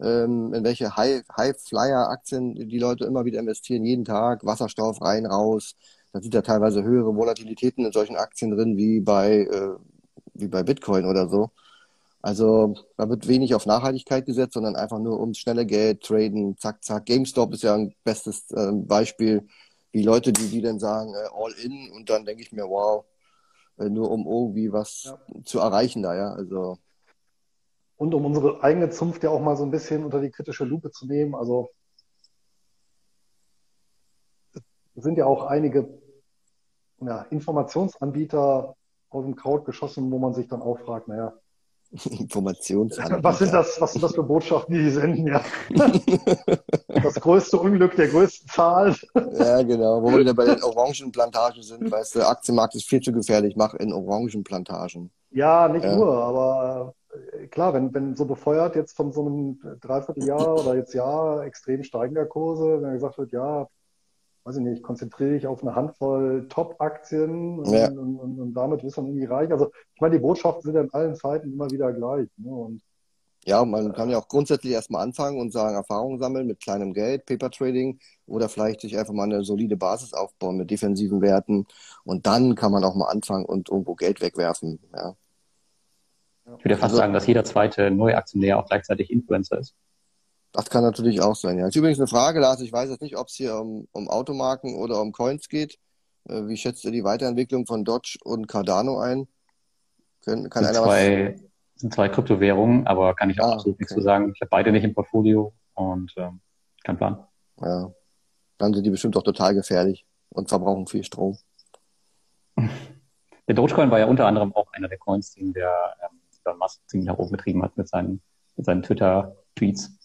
ähm, in welche High-Flyer-Aktien die Leute immer wieder investieren, jeden Tag, Wasserstoff rein, raus, dann sind da teilweise höhere Volatilitäten in solchen Aktien drin, wie bei, äh, wie bei Bitcoin oder so. Also da wird wenig auf Nachhaltigkeit gesetzt, sondern einfach nur ums schnelle Geld, traden, zack, zack. GameStop ist ja ein bestes äh, Beispiel, wie Leute, die, die dann sagen, äh, all in und dann denke ich mir, wow, äh, nur um irgendwie was ja. zu erreichen da, ja. Also und um unsere eigene Zunft ja auch mal so ein bisschen unter die kritische Lupe zu nehmen. Also es sind ja auch einige ja, Informationsanbieter aus dem Kraut geschossen, wo man sich dann auch fragt, naja, Informationsanbieter. Was sind das, was sind das für Botschaften, die die senden, ja? das größte Unglück der größten Zahl. ja, genau. Wo wir wieder bei den Orangenplantagen sind, weißt du, Aktienmarkt ist viel zu gefährlich, mach in Orangenplantagen. Ja, nicht ja. nur, aber äh, klar, wenn, wenn so befeuert jetzt von so einem Dreivierteljahr oder jetzt Jahr extrem steigender Kurse, wenn gesagt wird, ja, weiß ich nicht, konzentriere dich auf eine Handvoll Top-Aktien und, ja. und, und, und, damit wirst du dann irgendwie reich. Also ich meine, die Botschaften sind ja in allen Zeiten immer wieder gleich. Ne? Und, ja, man kann ja auch grundsätzlich erstmal anfangen und sagen, Erfahrungen sammeln mit kleinem Geld, Paper Trading oder vielleicht sich einfach mal eine solide Basis aufbauen mit defensiven Werten und dann kann man auch mal anfangen und irgendwo Geld wegwerfen. Ja. Ich würde ja fast also, sagen, dass jeder zweite Neuaktionär auch gleichzeitig Influencer ist. Das kann natürlich auch sein, ja. Ist übrigens eine Frage, Lars, ich weiß jetzt nicht, ob es hier um, um Automarken oder um Coins geht. Äh, wie schätzt ihr die Weiterentwicklung von Dodge und Cardano ein? Können, kann sind, einer zwei, was... sind zwei Kryptowährungen, aber kann ich auch ah, absolut okay. nichts zu sagen. Ich habe beide nicht im Portfolio und ähm, kein Plan. Ja, dann sind die bestimmt auch total gefährlich und verbrauchen viel Strom. Der Dogecoin war ja unter anderem auch einer der Coins, den der ähm, Elon Musk ziemlich nach oben getrieben hat mit seinen, mit seinen Twitter-Tweets.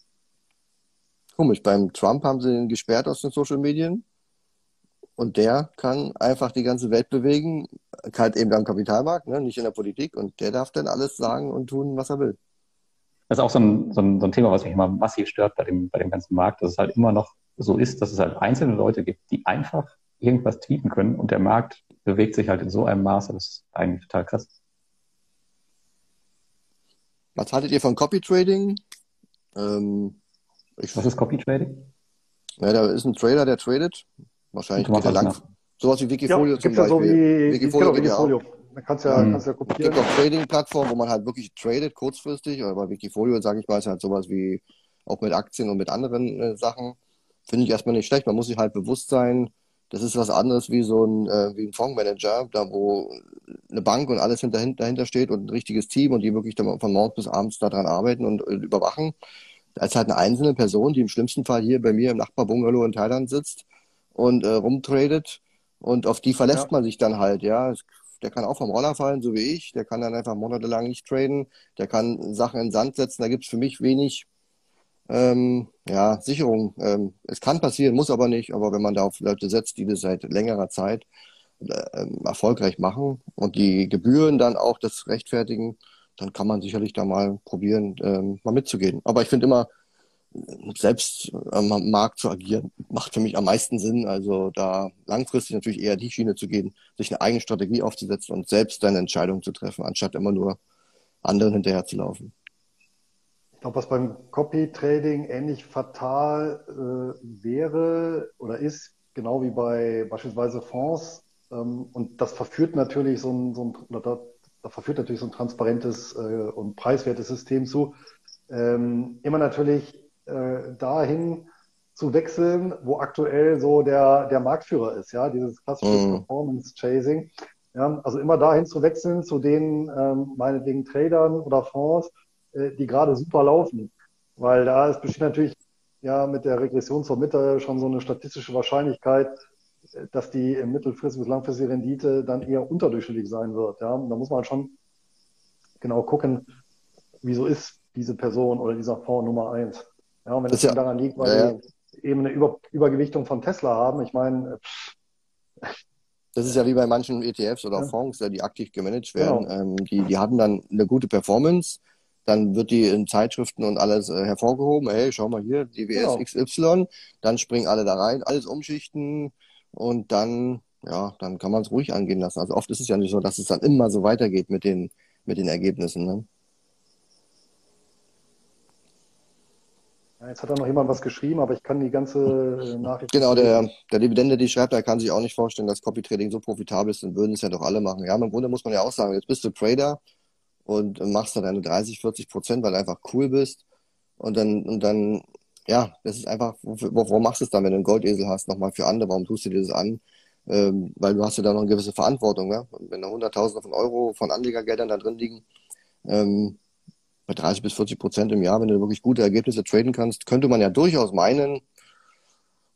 Komisch, beim Trump haben sie ihn gesperrt aus den Social Medien und der kann einfach die ganze Welt bewegen, halt eben am Kapitalmarkt, ne, nicht in der Politik und der darf dann alles sagen und tun, was er will. Das ist auch so ein, so ein, so ein Thema, was mich immer massiv stört bei dem, bei dem ganzen Markt, dass es halt immer noch so ist, dass es halt einzelne Leute gibt, die einfach irgendwas tweeten können und der Markt bewegt sich halt in so einem Maße, das ist eigentlich total krass. Was haltet ihr von Copy Trading? Ähm, ich, Was ist Copy Trading? Ja, da ist ein Trader, der tradet. Wahrscheinlich geht er lang. Nach. Sowas wie Wikifolio ja, zum Beispiel. Ja so wie, Wikifolio, genau, Wikifolio. Da kannst ja, mhm. kannst ja kopieren. Es gibt auch Trading-Plattformen, wo man halt wirklich tradet, kurzfristig. Aber bei Wikifolio, sage ich mal, ist halt sowas wie auch mit Aktien und mit anderen äh, Sachen. Finde ich erstmal nicht schlecht. Man muss sich halt bewusst sein, das ist was anderes wie so ein, äh, wie ein Fondsmanager, da wo eine Bank und alles hinter, dahinter steht und ein richtiges Team und die wirklich von morgens bis abends daran arbeiten und äh, überwachen als halt eine einzelne Person, die im schlimmsten Fall hier bei mir im Nachbarbungalow in Thailand sitzt und äh, rumtradet und auf die verlässt ja. man sich dann halt, ja. Der kann auch vom Roller fallen, so wie ich. Der kann dann einfach monatelang nicht traden. Der kann Sachen in den Sand setzen. Da gibt's für mich wenig ähm, ja, Sicherung. Ähm, es kann passieren, muss aber nicht. Aber wenn man da auf Leute setzt, die das seit längerer Zeit äh, erfolgreich machen und die Gebühren dann auch das rechtfertigen, dann kann man sicherlich da mal probieren, ähm, mal mitzugehen. Aber ich finde immer, selbst am Markt zu agieren, macht für mich am meisten Sinn. Also da langfristig natürlich eher die Schiene zu gehen, sich eine eigene Strategie aufzusetzen und selbst eine Entscheidung zu treffen, anstatt immer nur anderen hinterher zu laufen. Ich glaube, was beim Copy-Trading ähnlich fatal äh, wäre oder ist, genau wie bei beispielsweise Fonds, ähm, und das verführt natürlich so ein, so ein oder da verführt natürlich so ein transparentes äh, und preiswertes System zu, ähm, immer natürlich äh, dahin zu wechseln, wo aktuell so der, der Marktführer ist, ja, dieses klassische mm. Performance Chasing. Ja, also immer dahin zu wechseln zu den ähm, meinetwegen Tradern oder Fonds, äh, die gerade super laufen. Weil da ist besteht natürlich ja mit der Regression zur Mitte schon so eine statistische Wahrscheinlichkeit, dass die mittelfristige bis langfristige Rendite dann eher unterdurchschnittlich sein wird. Ja? Da muss man schon genau gucken, wieso ist diese Person oder dieser Fonds Nummer eins. Ja, und wenn es ja, daran liegt, weil ja, die eben eine Über Übergewichtung von Tesla haben, ich meine, das ist ja wie bei manchen ETFs oder ja. Fonds, die aktiv gemanagt werden. Genau. Ähm, die, die hatten dann eine gute Performance, dann wird die in Zeitschriften und alles äh, hervorgehoben. Hey, schau mal hier, DWS genau. XY. Dann springen alle da rein, alles umschichten und dann, ja, dann kann man es ruhig angehen lassen. Also oft ist es ja nicht so, dass es dann immer so weitergeht mit den, mit den Ergebnissen. Ne? Jetzt hat da noch jemand was geschrieben, aber ich kann die ganze äh, Nachricht. Genau, der, der Dividende, die schreibt, der kann sich auch nicht vorstellen, dass Copy Trading so profitabel ist, dann würden es ja doch alle machen. Ja, im Grunde muss man ja auch sagen, jetzt bist du Trader und machst da deine 30, 40 Prozent, weil du einfach cool bist. Und dann, und dann, ja, das ist einfach, warum machst du es dann, wenn du einen Goldesel hast, nochmal für andere? Warum tust du dir das an? Ähm, weil du hast ja da noch eine gewisse Verantwortung, ja? Wenn da Hunderttausende von Euro von Anlegergeldern da drin liegen, ähm, bei 30 bis 40 Prozent im Jahr, wenn du wirklich gute Ergebnisse traden kannst, könnte man ja durchaus meinen,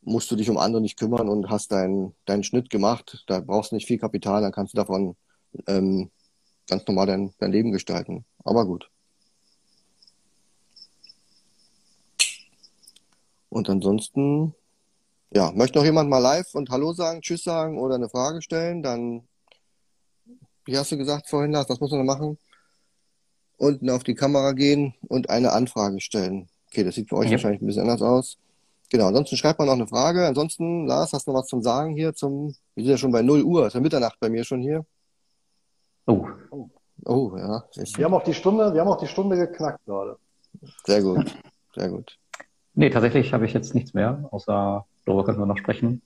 musst du dich um andere nicht kümmern und hast deinen deinen Schnitt gemacht. Da brauchst du nicht viel Kapital, dann kannst du davon ähm, ganz normal dein, dein Leben gestalten. Aber gut. Und ansonsten, ja, möchte noch jemand mal live und Hallo sagen, Tschüss sagen oder eine Frage stellen, dann, wie hast du gesagt vorhin, Lars, was muss man machen? Unten auf die Kamera gehen und eine Anfrage stellen. Okay, das sieht für euch ja. wahrscheinlich ein bisschen anders aus. Genau, ansonsten schreibt man noch eine Frage. Ansonsten, Lars, hast du noch was zum Sagen hier zum, wir sind ja schon bei 0 Uhr, ist ja Mitternacht bei mir schon hier. Oh. oh. Oh, ja. Wir haben auch die Stunde, wir haben auch die Stunde geknackt gerade. Sehr gut, sehr gut. Nee, tatsächlich habe ich jetzt nichts mehr, außer darüber können wir noch sprechen.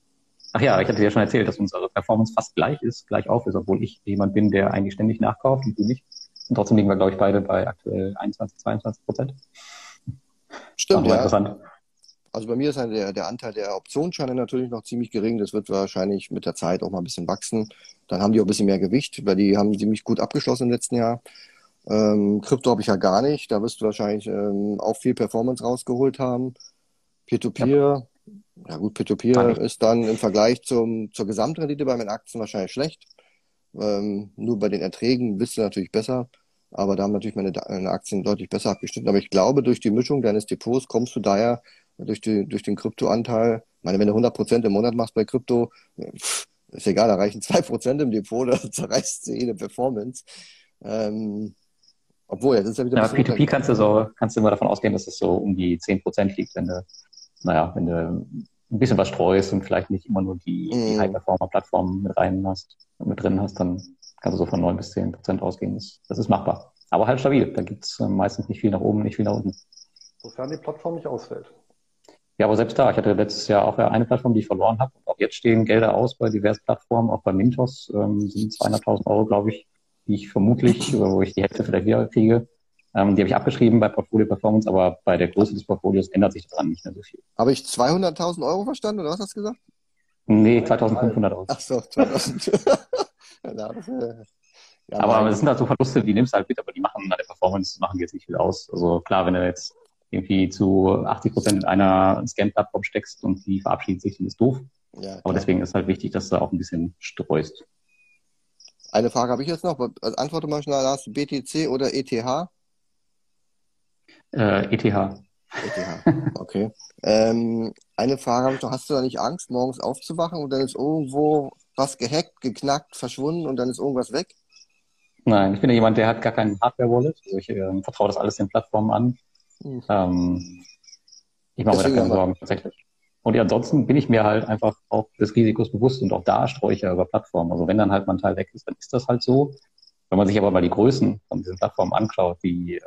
Ach ja, ich hatte ja schon erzählt, dass unsere Performance fast gleich ist, gleich auf ist, obwohl ich jemand bin, der eigentlich ständig nachkauft und du nicht. Und trotzdem liegen wir, glaube ich, beide bei aktuell 21, 22 Prozent. Stimmt, ja. Interessant. Also bei mir ist halt der, der Anteil der Optionsscheine natürlich noch ziemlich gering. Das wird wahrscheinlich mit der Zeit auch mal ein bisschen wachsen. Dann haben die auch ein bisschen mehr Gewicht, weil die haben ziemlich gut abgeschlossen im letzten Jahr. Ähm, Krypto habe ich ja gar nicht. Da wirst du wahrscheinlich ähm, auch viel Performance rausgeholt haben. Peer-to-Peer, ja. ja. gut, Peer-to-Peer ist dann im Vergleich zum, zur Gesamtrendite bei meinen Aktien wahrscheinlich schlecht. Ähm, nur bei den Erträgen bist du natürlich besser. Aber da haben natürlich meine, meine Aktien deutlich besser abgeschnitten. Aber ich glaube, durch die Mischung deines Depots kommst du daher durch, die, durch den Kryptoanteil. Ich meine, wenn du 100 Prozent im Monat machst bei Krypto, pff, ist egal, da reichen 2 Prozent im Depot, da zerreißt sie jede Performance. Ähm, obwohl, jetzt ist ja wieder. Ja, P2P kannst du so, kannst du immer davon ausgehen, dass es so um die 10 Prozent liegt, wenn du, naja, wenn du ein bisschen was streust und vielleicht nicht immer nur die, mm. die mhm. High-Performer-Plattformen mit rein hast, mit drin hast, dann kannst du so von 9 bis 10 Prozent ausgehen. Das, das ist machbar. Aber halt stabil. Da gibt's äh, meistens nicht viel nach oben, nicht viel nach unten. Sofern die Plattform nicht ausfällt. Ja, aber selbst da, ich hatte letztes Jahr auch eine Plattform, die ich verloren habe. Auch jetzt stehen Gelder aus bei diversen Plattformen, auch bei Mintos ähm, sind 200.000 Euro, glaube ich, die ich vermutlich, wo ich die Hälfte vielleicht wieder kriege. Ähm, die habe ich abgeschrieben bei Portfolio Performance, aber bei der Größe des Portfolios ändert sich daran nicht mehr so viel. Habe ich 200.000 Euro verstanden oder was hast du gesagt? Nee, 2.500 Euro. Ach so, 2000. ja, ja, aber es sind halt so Verluste, die nimmst du halt mit, aber die machen an der Performance machen jetzt nicht viel aus. Also klar, wenn du jetzt irgendwie zu 80 Prozent in einer Scan-Plattform steckst und die verabschiedet sich, dann ist doof. Ja, Aber deswegen ist halt wichtig, dass du auch ein bisschen streust. Eine Frage habe ich jetzt noch. Also antworte mal schnell, Lars. BTC oder ETH? Äh, ETH. ETH, okay. ähm, eine Frage habe ich noch. Hast du da nicht Angst, morgens aufzuwachen und dann ist irgendwo was gehackt, geknackt, verschwunden und dann ist irgendwas weg? Nein, ich bin ja jemand, der hat gar kein Hardware-Wallet. Also ich äh, vertraue das alles den Plattformen an. Mhm. Ähm, ich mache mir da keine Sorgen tatsächlich. Und ja, ansonsten bin ich mir halt einfach auch des Risikos bewusst und auch da streue ich ja über Plattformen. Also wenn dann halt mal ein Teil weg ist, dann ist das halt so. Wenn man sich aber mal die Größen von diesen Plattformen anschaut, wie ähm,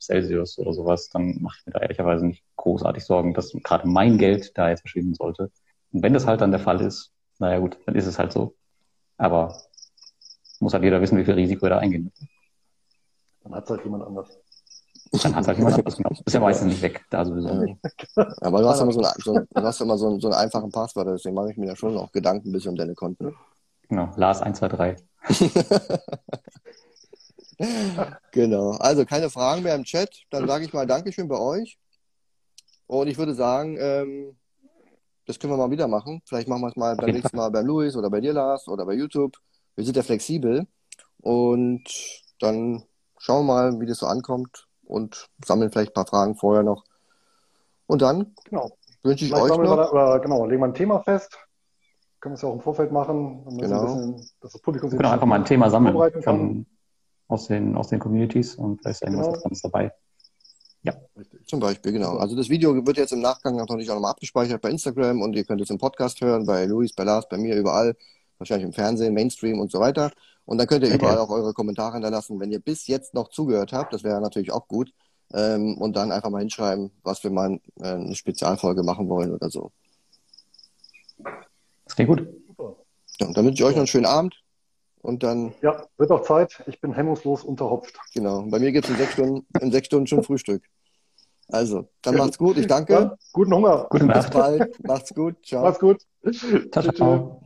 Celsius oder sowas, dann mache ich mir da ehrlicherweise nicht großartig Sorgen, dass gerade mein Geld da jetzt verschwinden sollte. Und wenn das halt dann der Fall ist, naja gut, dann ist es halt so. Aber muss halt jeder wissen, wie viel Risiko er da eingehen muss. Dann hat es halt jemand anders. Dann hat halt jemand gemacht. Ist ja meistens nicht weg, da sowieso nicht. Aber du hast immer so, eine, so, du hast immer so, einen, so einen einfachen Passwort, deswegen mache ich mir da schon auch Gedanken ein bisschen um deine Konten. Genau, Lars 123. genau. Also keine Fragen mehr im Chat. Dann sage ich mal Dankeschön bei euch. Und ich würde sagen, ähm, das können wir mal wieder machen. Vielleicht machen wir es mal beim nächsten Mal beim Luis oder bei dir, Lars, oder bei YouTube. Wir sind ja flexibel. Und dann schauen mal, wie das so ankommt und sammeln vielleicht ein paar Fragen vorher noch. Und dann genau. wünsche ich euch noch. Wir, oder, genau, legen wir ein Thema fest. Können wir es ja auch im Vorfeld machen. Genau. Bisschen, dass das Publikum genau, einfach mal ein Thema sammeln von, aus, den, aus den Communities und vielleicht ist irgendwas genau. ganz dabei. Ja. Richtig. Zum Beispiel, genau. Also das Video wird jetzt im Nachgang natürlich auch nochmal abgespeichert bei Instagram und ihr könnt es im Podcast hören, bei Luis, bei Lars, bei mir, überall, wahrscheinlich im Fernsehen, Mainstream und so weiter. Und dann könnt ihr okay. überall auch eure Kommentare hinterlassen, wenn ihr bis jetzt noch zugehört habt, das wäre natürlich auch gut. Ähm, und dann einfach mal hinschreiben, was wir mal äh, eine Spezialfolge machen wollen oder so. Das klingt gut. Ja, und dann wünsche ich euch noch einen schönen Abend. Und dann. Ja, wird auch Zeit. Ich bin hemmungslos unterhopft. Genau. Bei mir gibt es in sechs Stunden, in sechs Stunden schon Frühstück. Also, dann ja. macht's gut. Ich danke. Ja, guten Hunger. Guten Bis bald. Macht's gut. Ciao. Macht's gut. Ciao, ciao.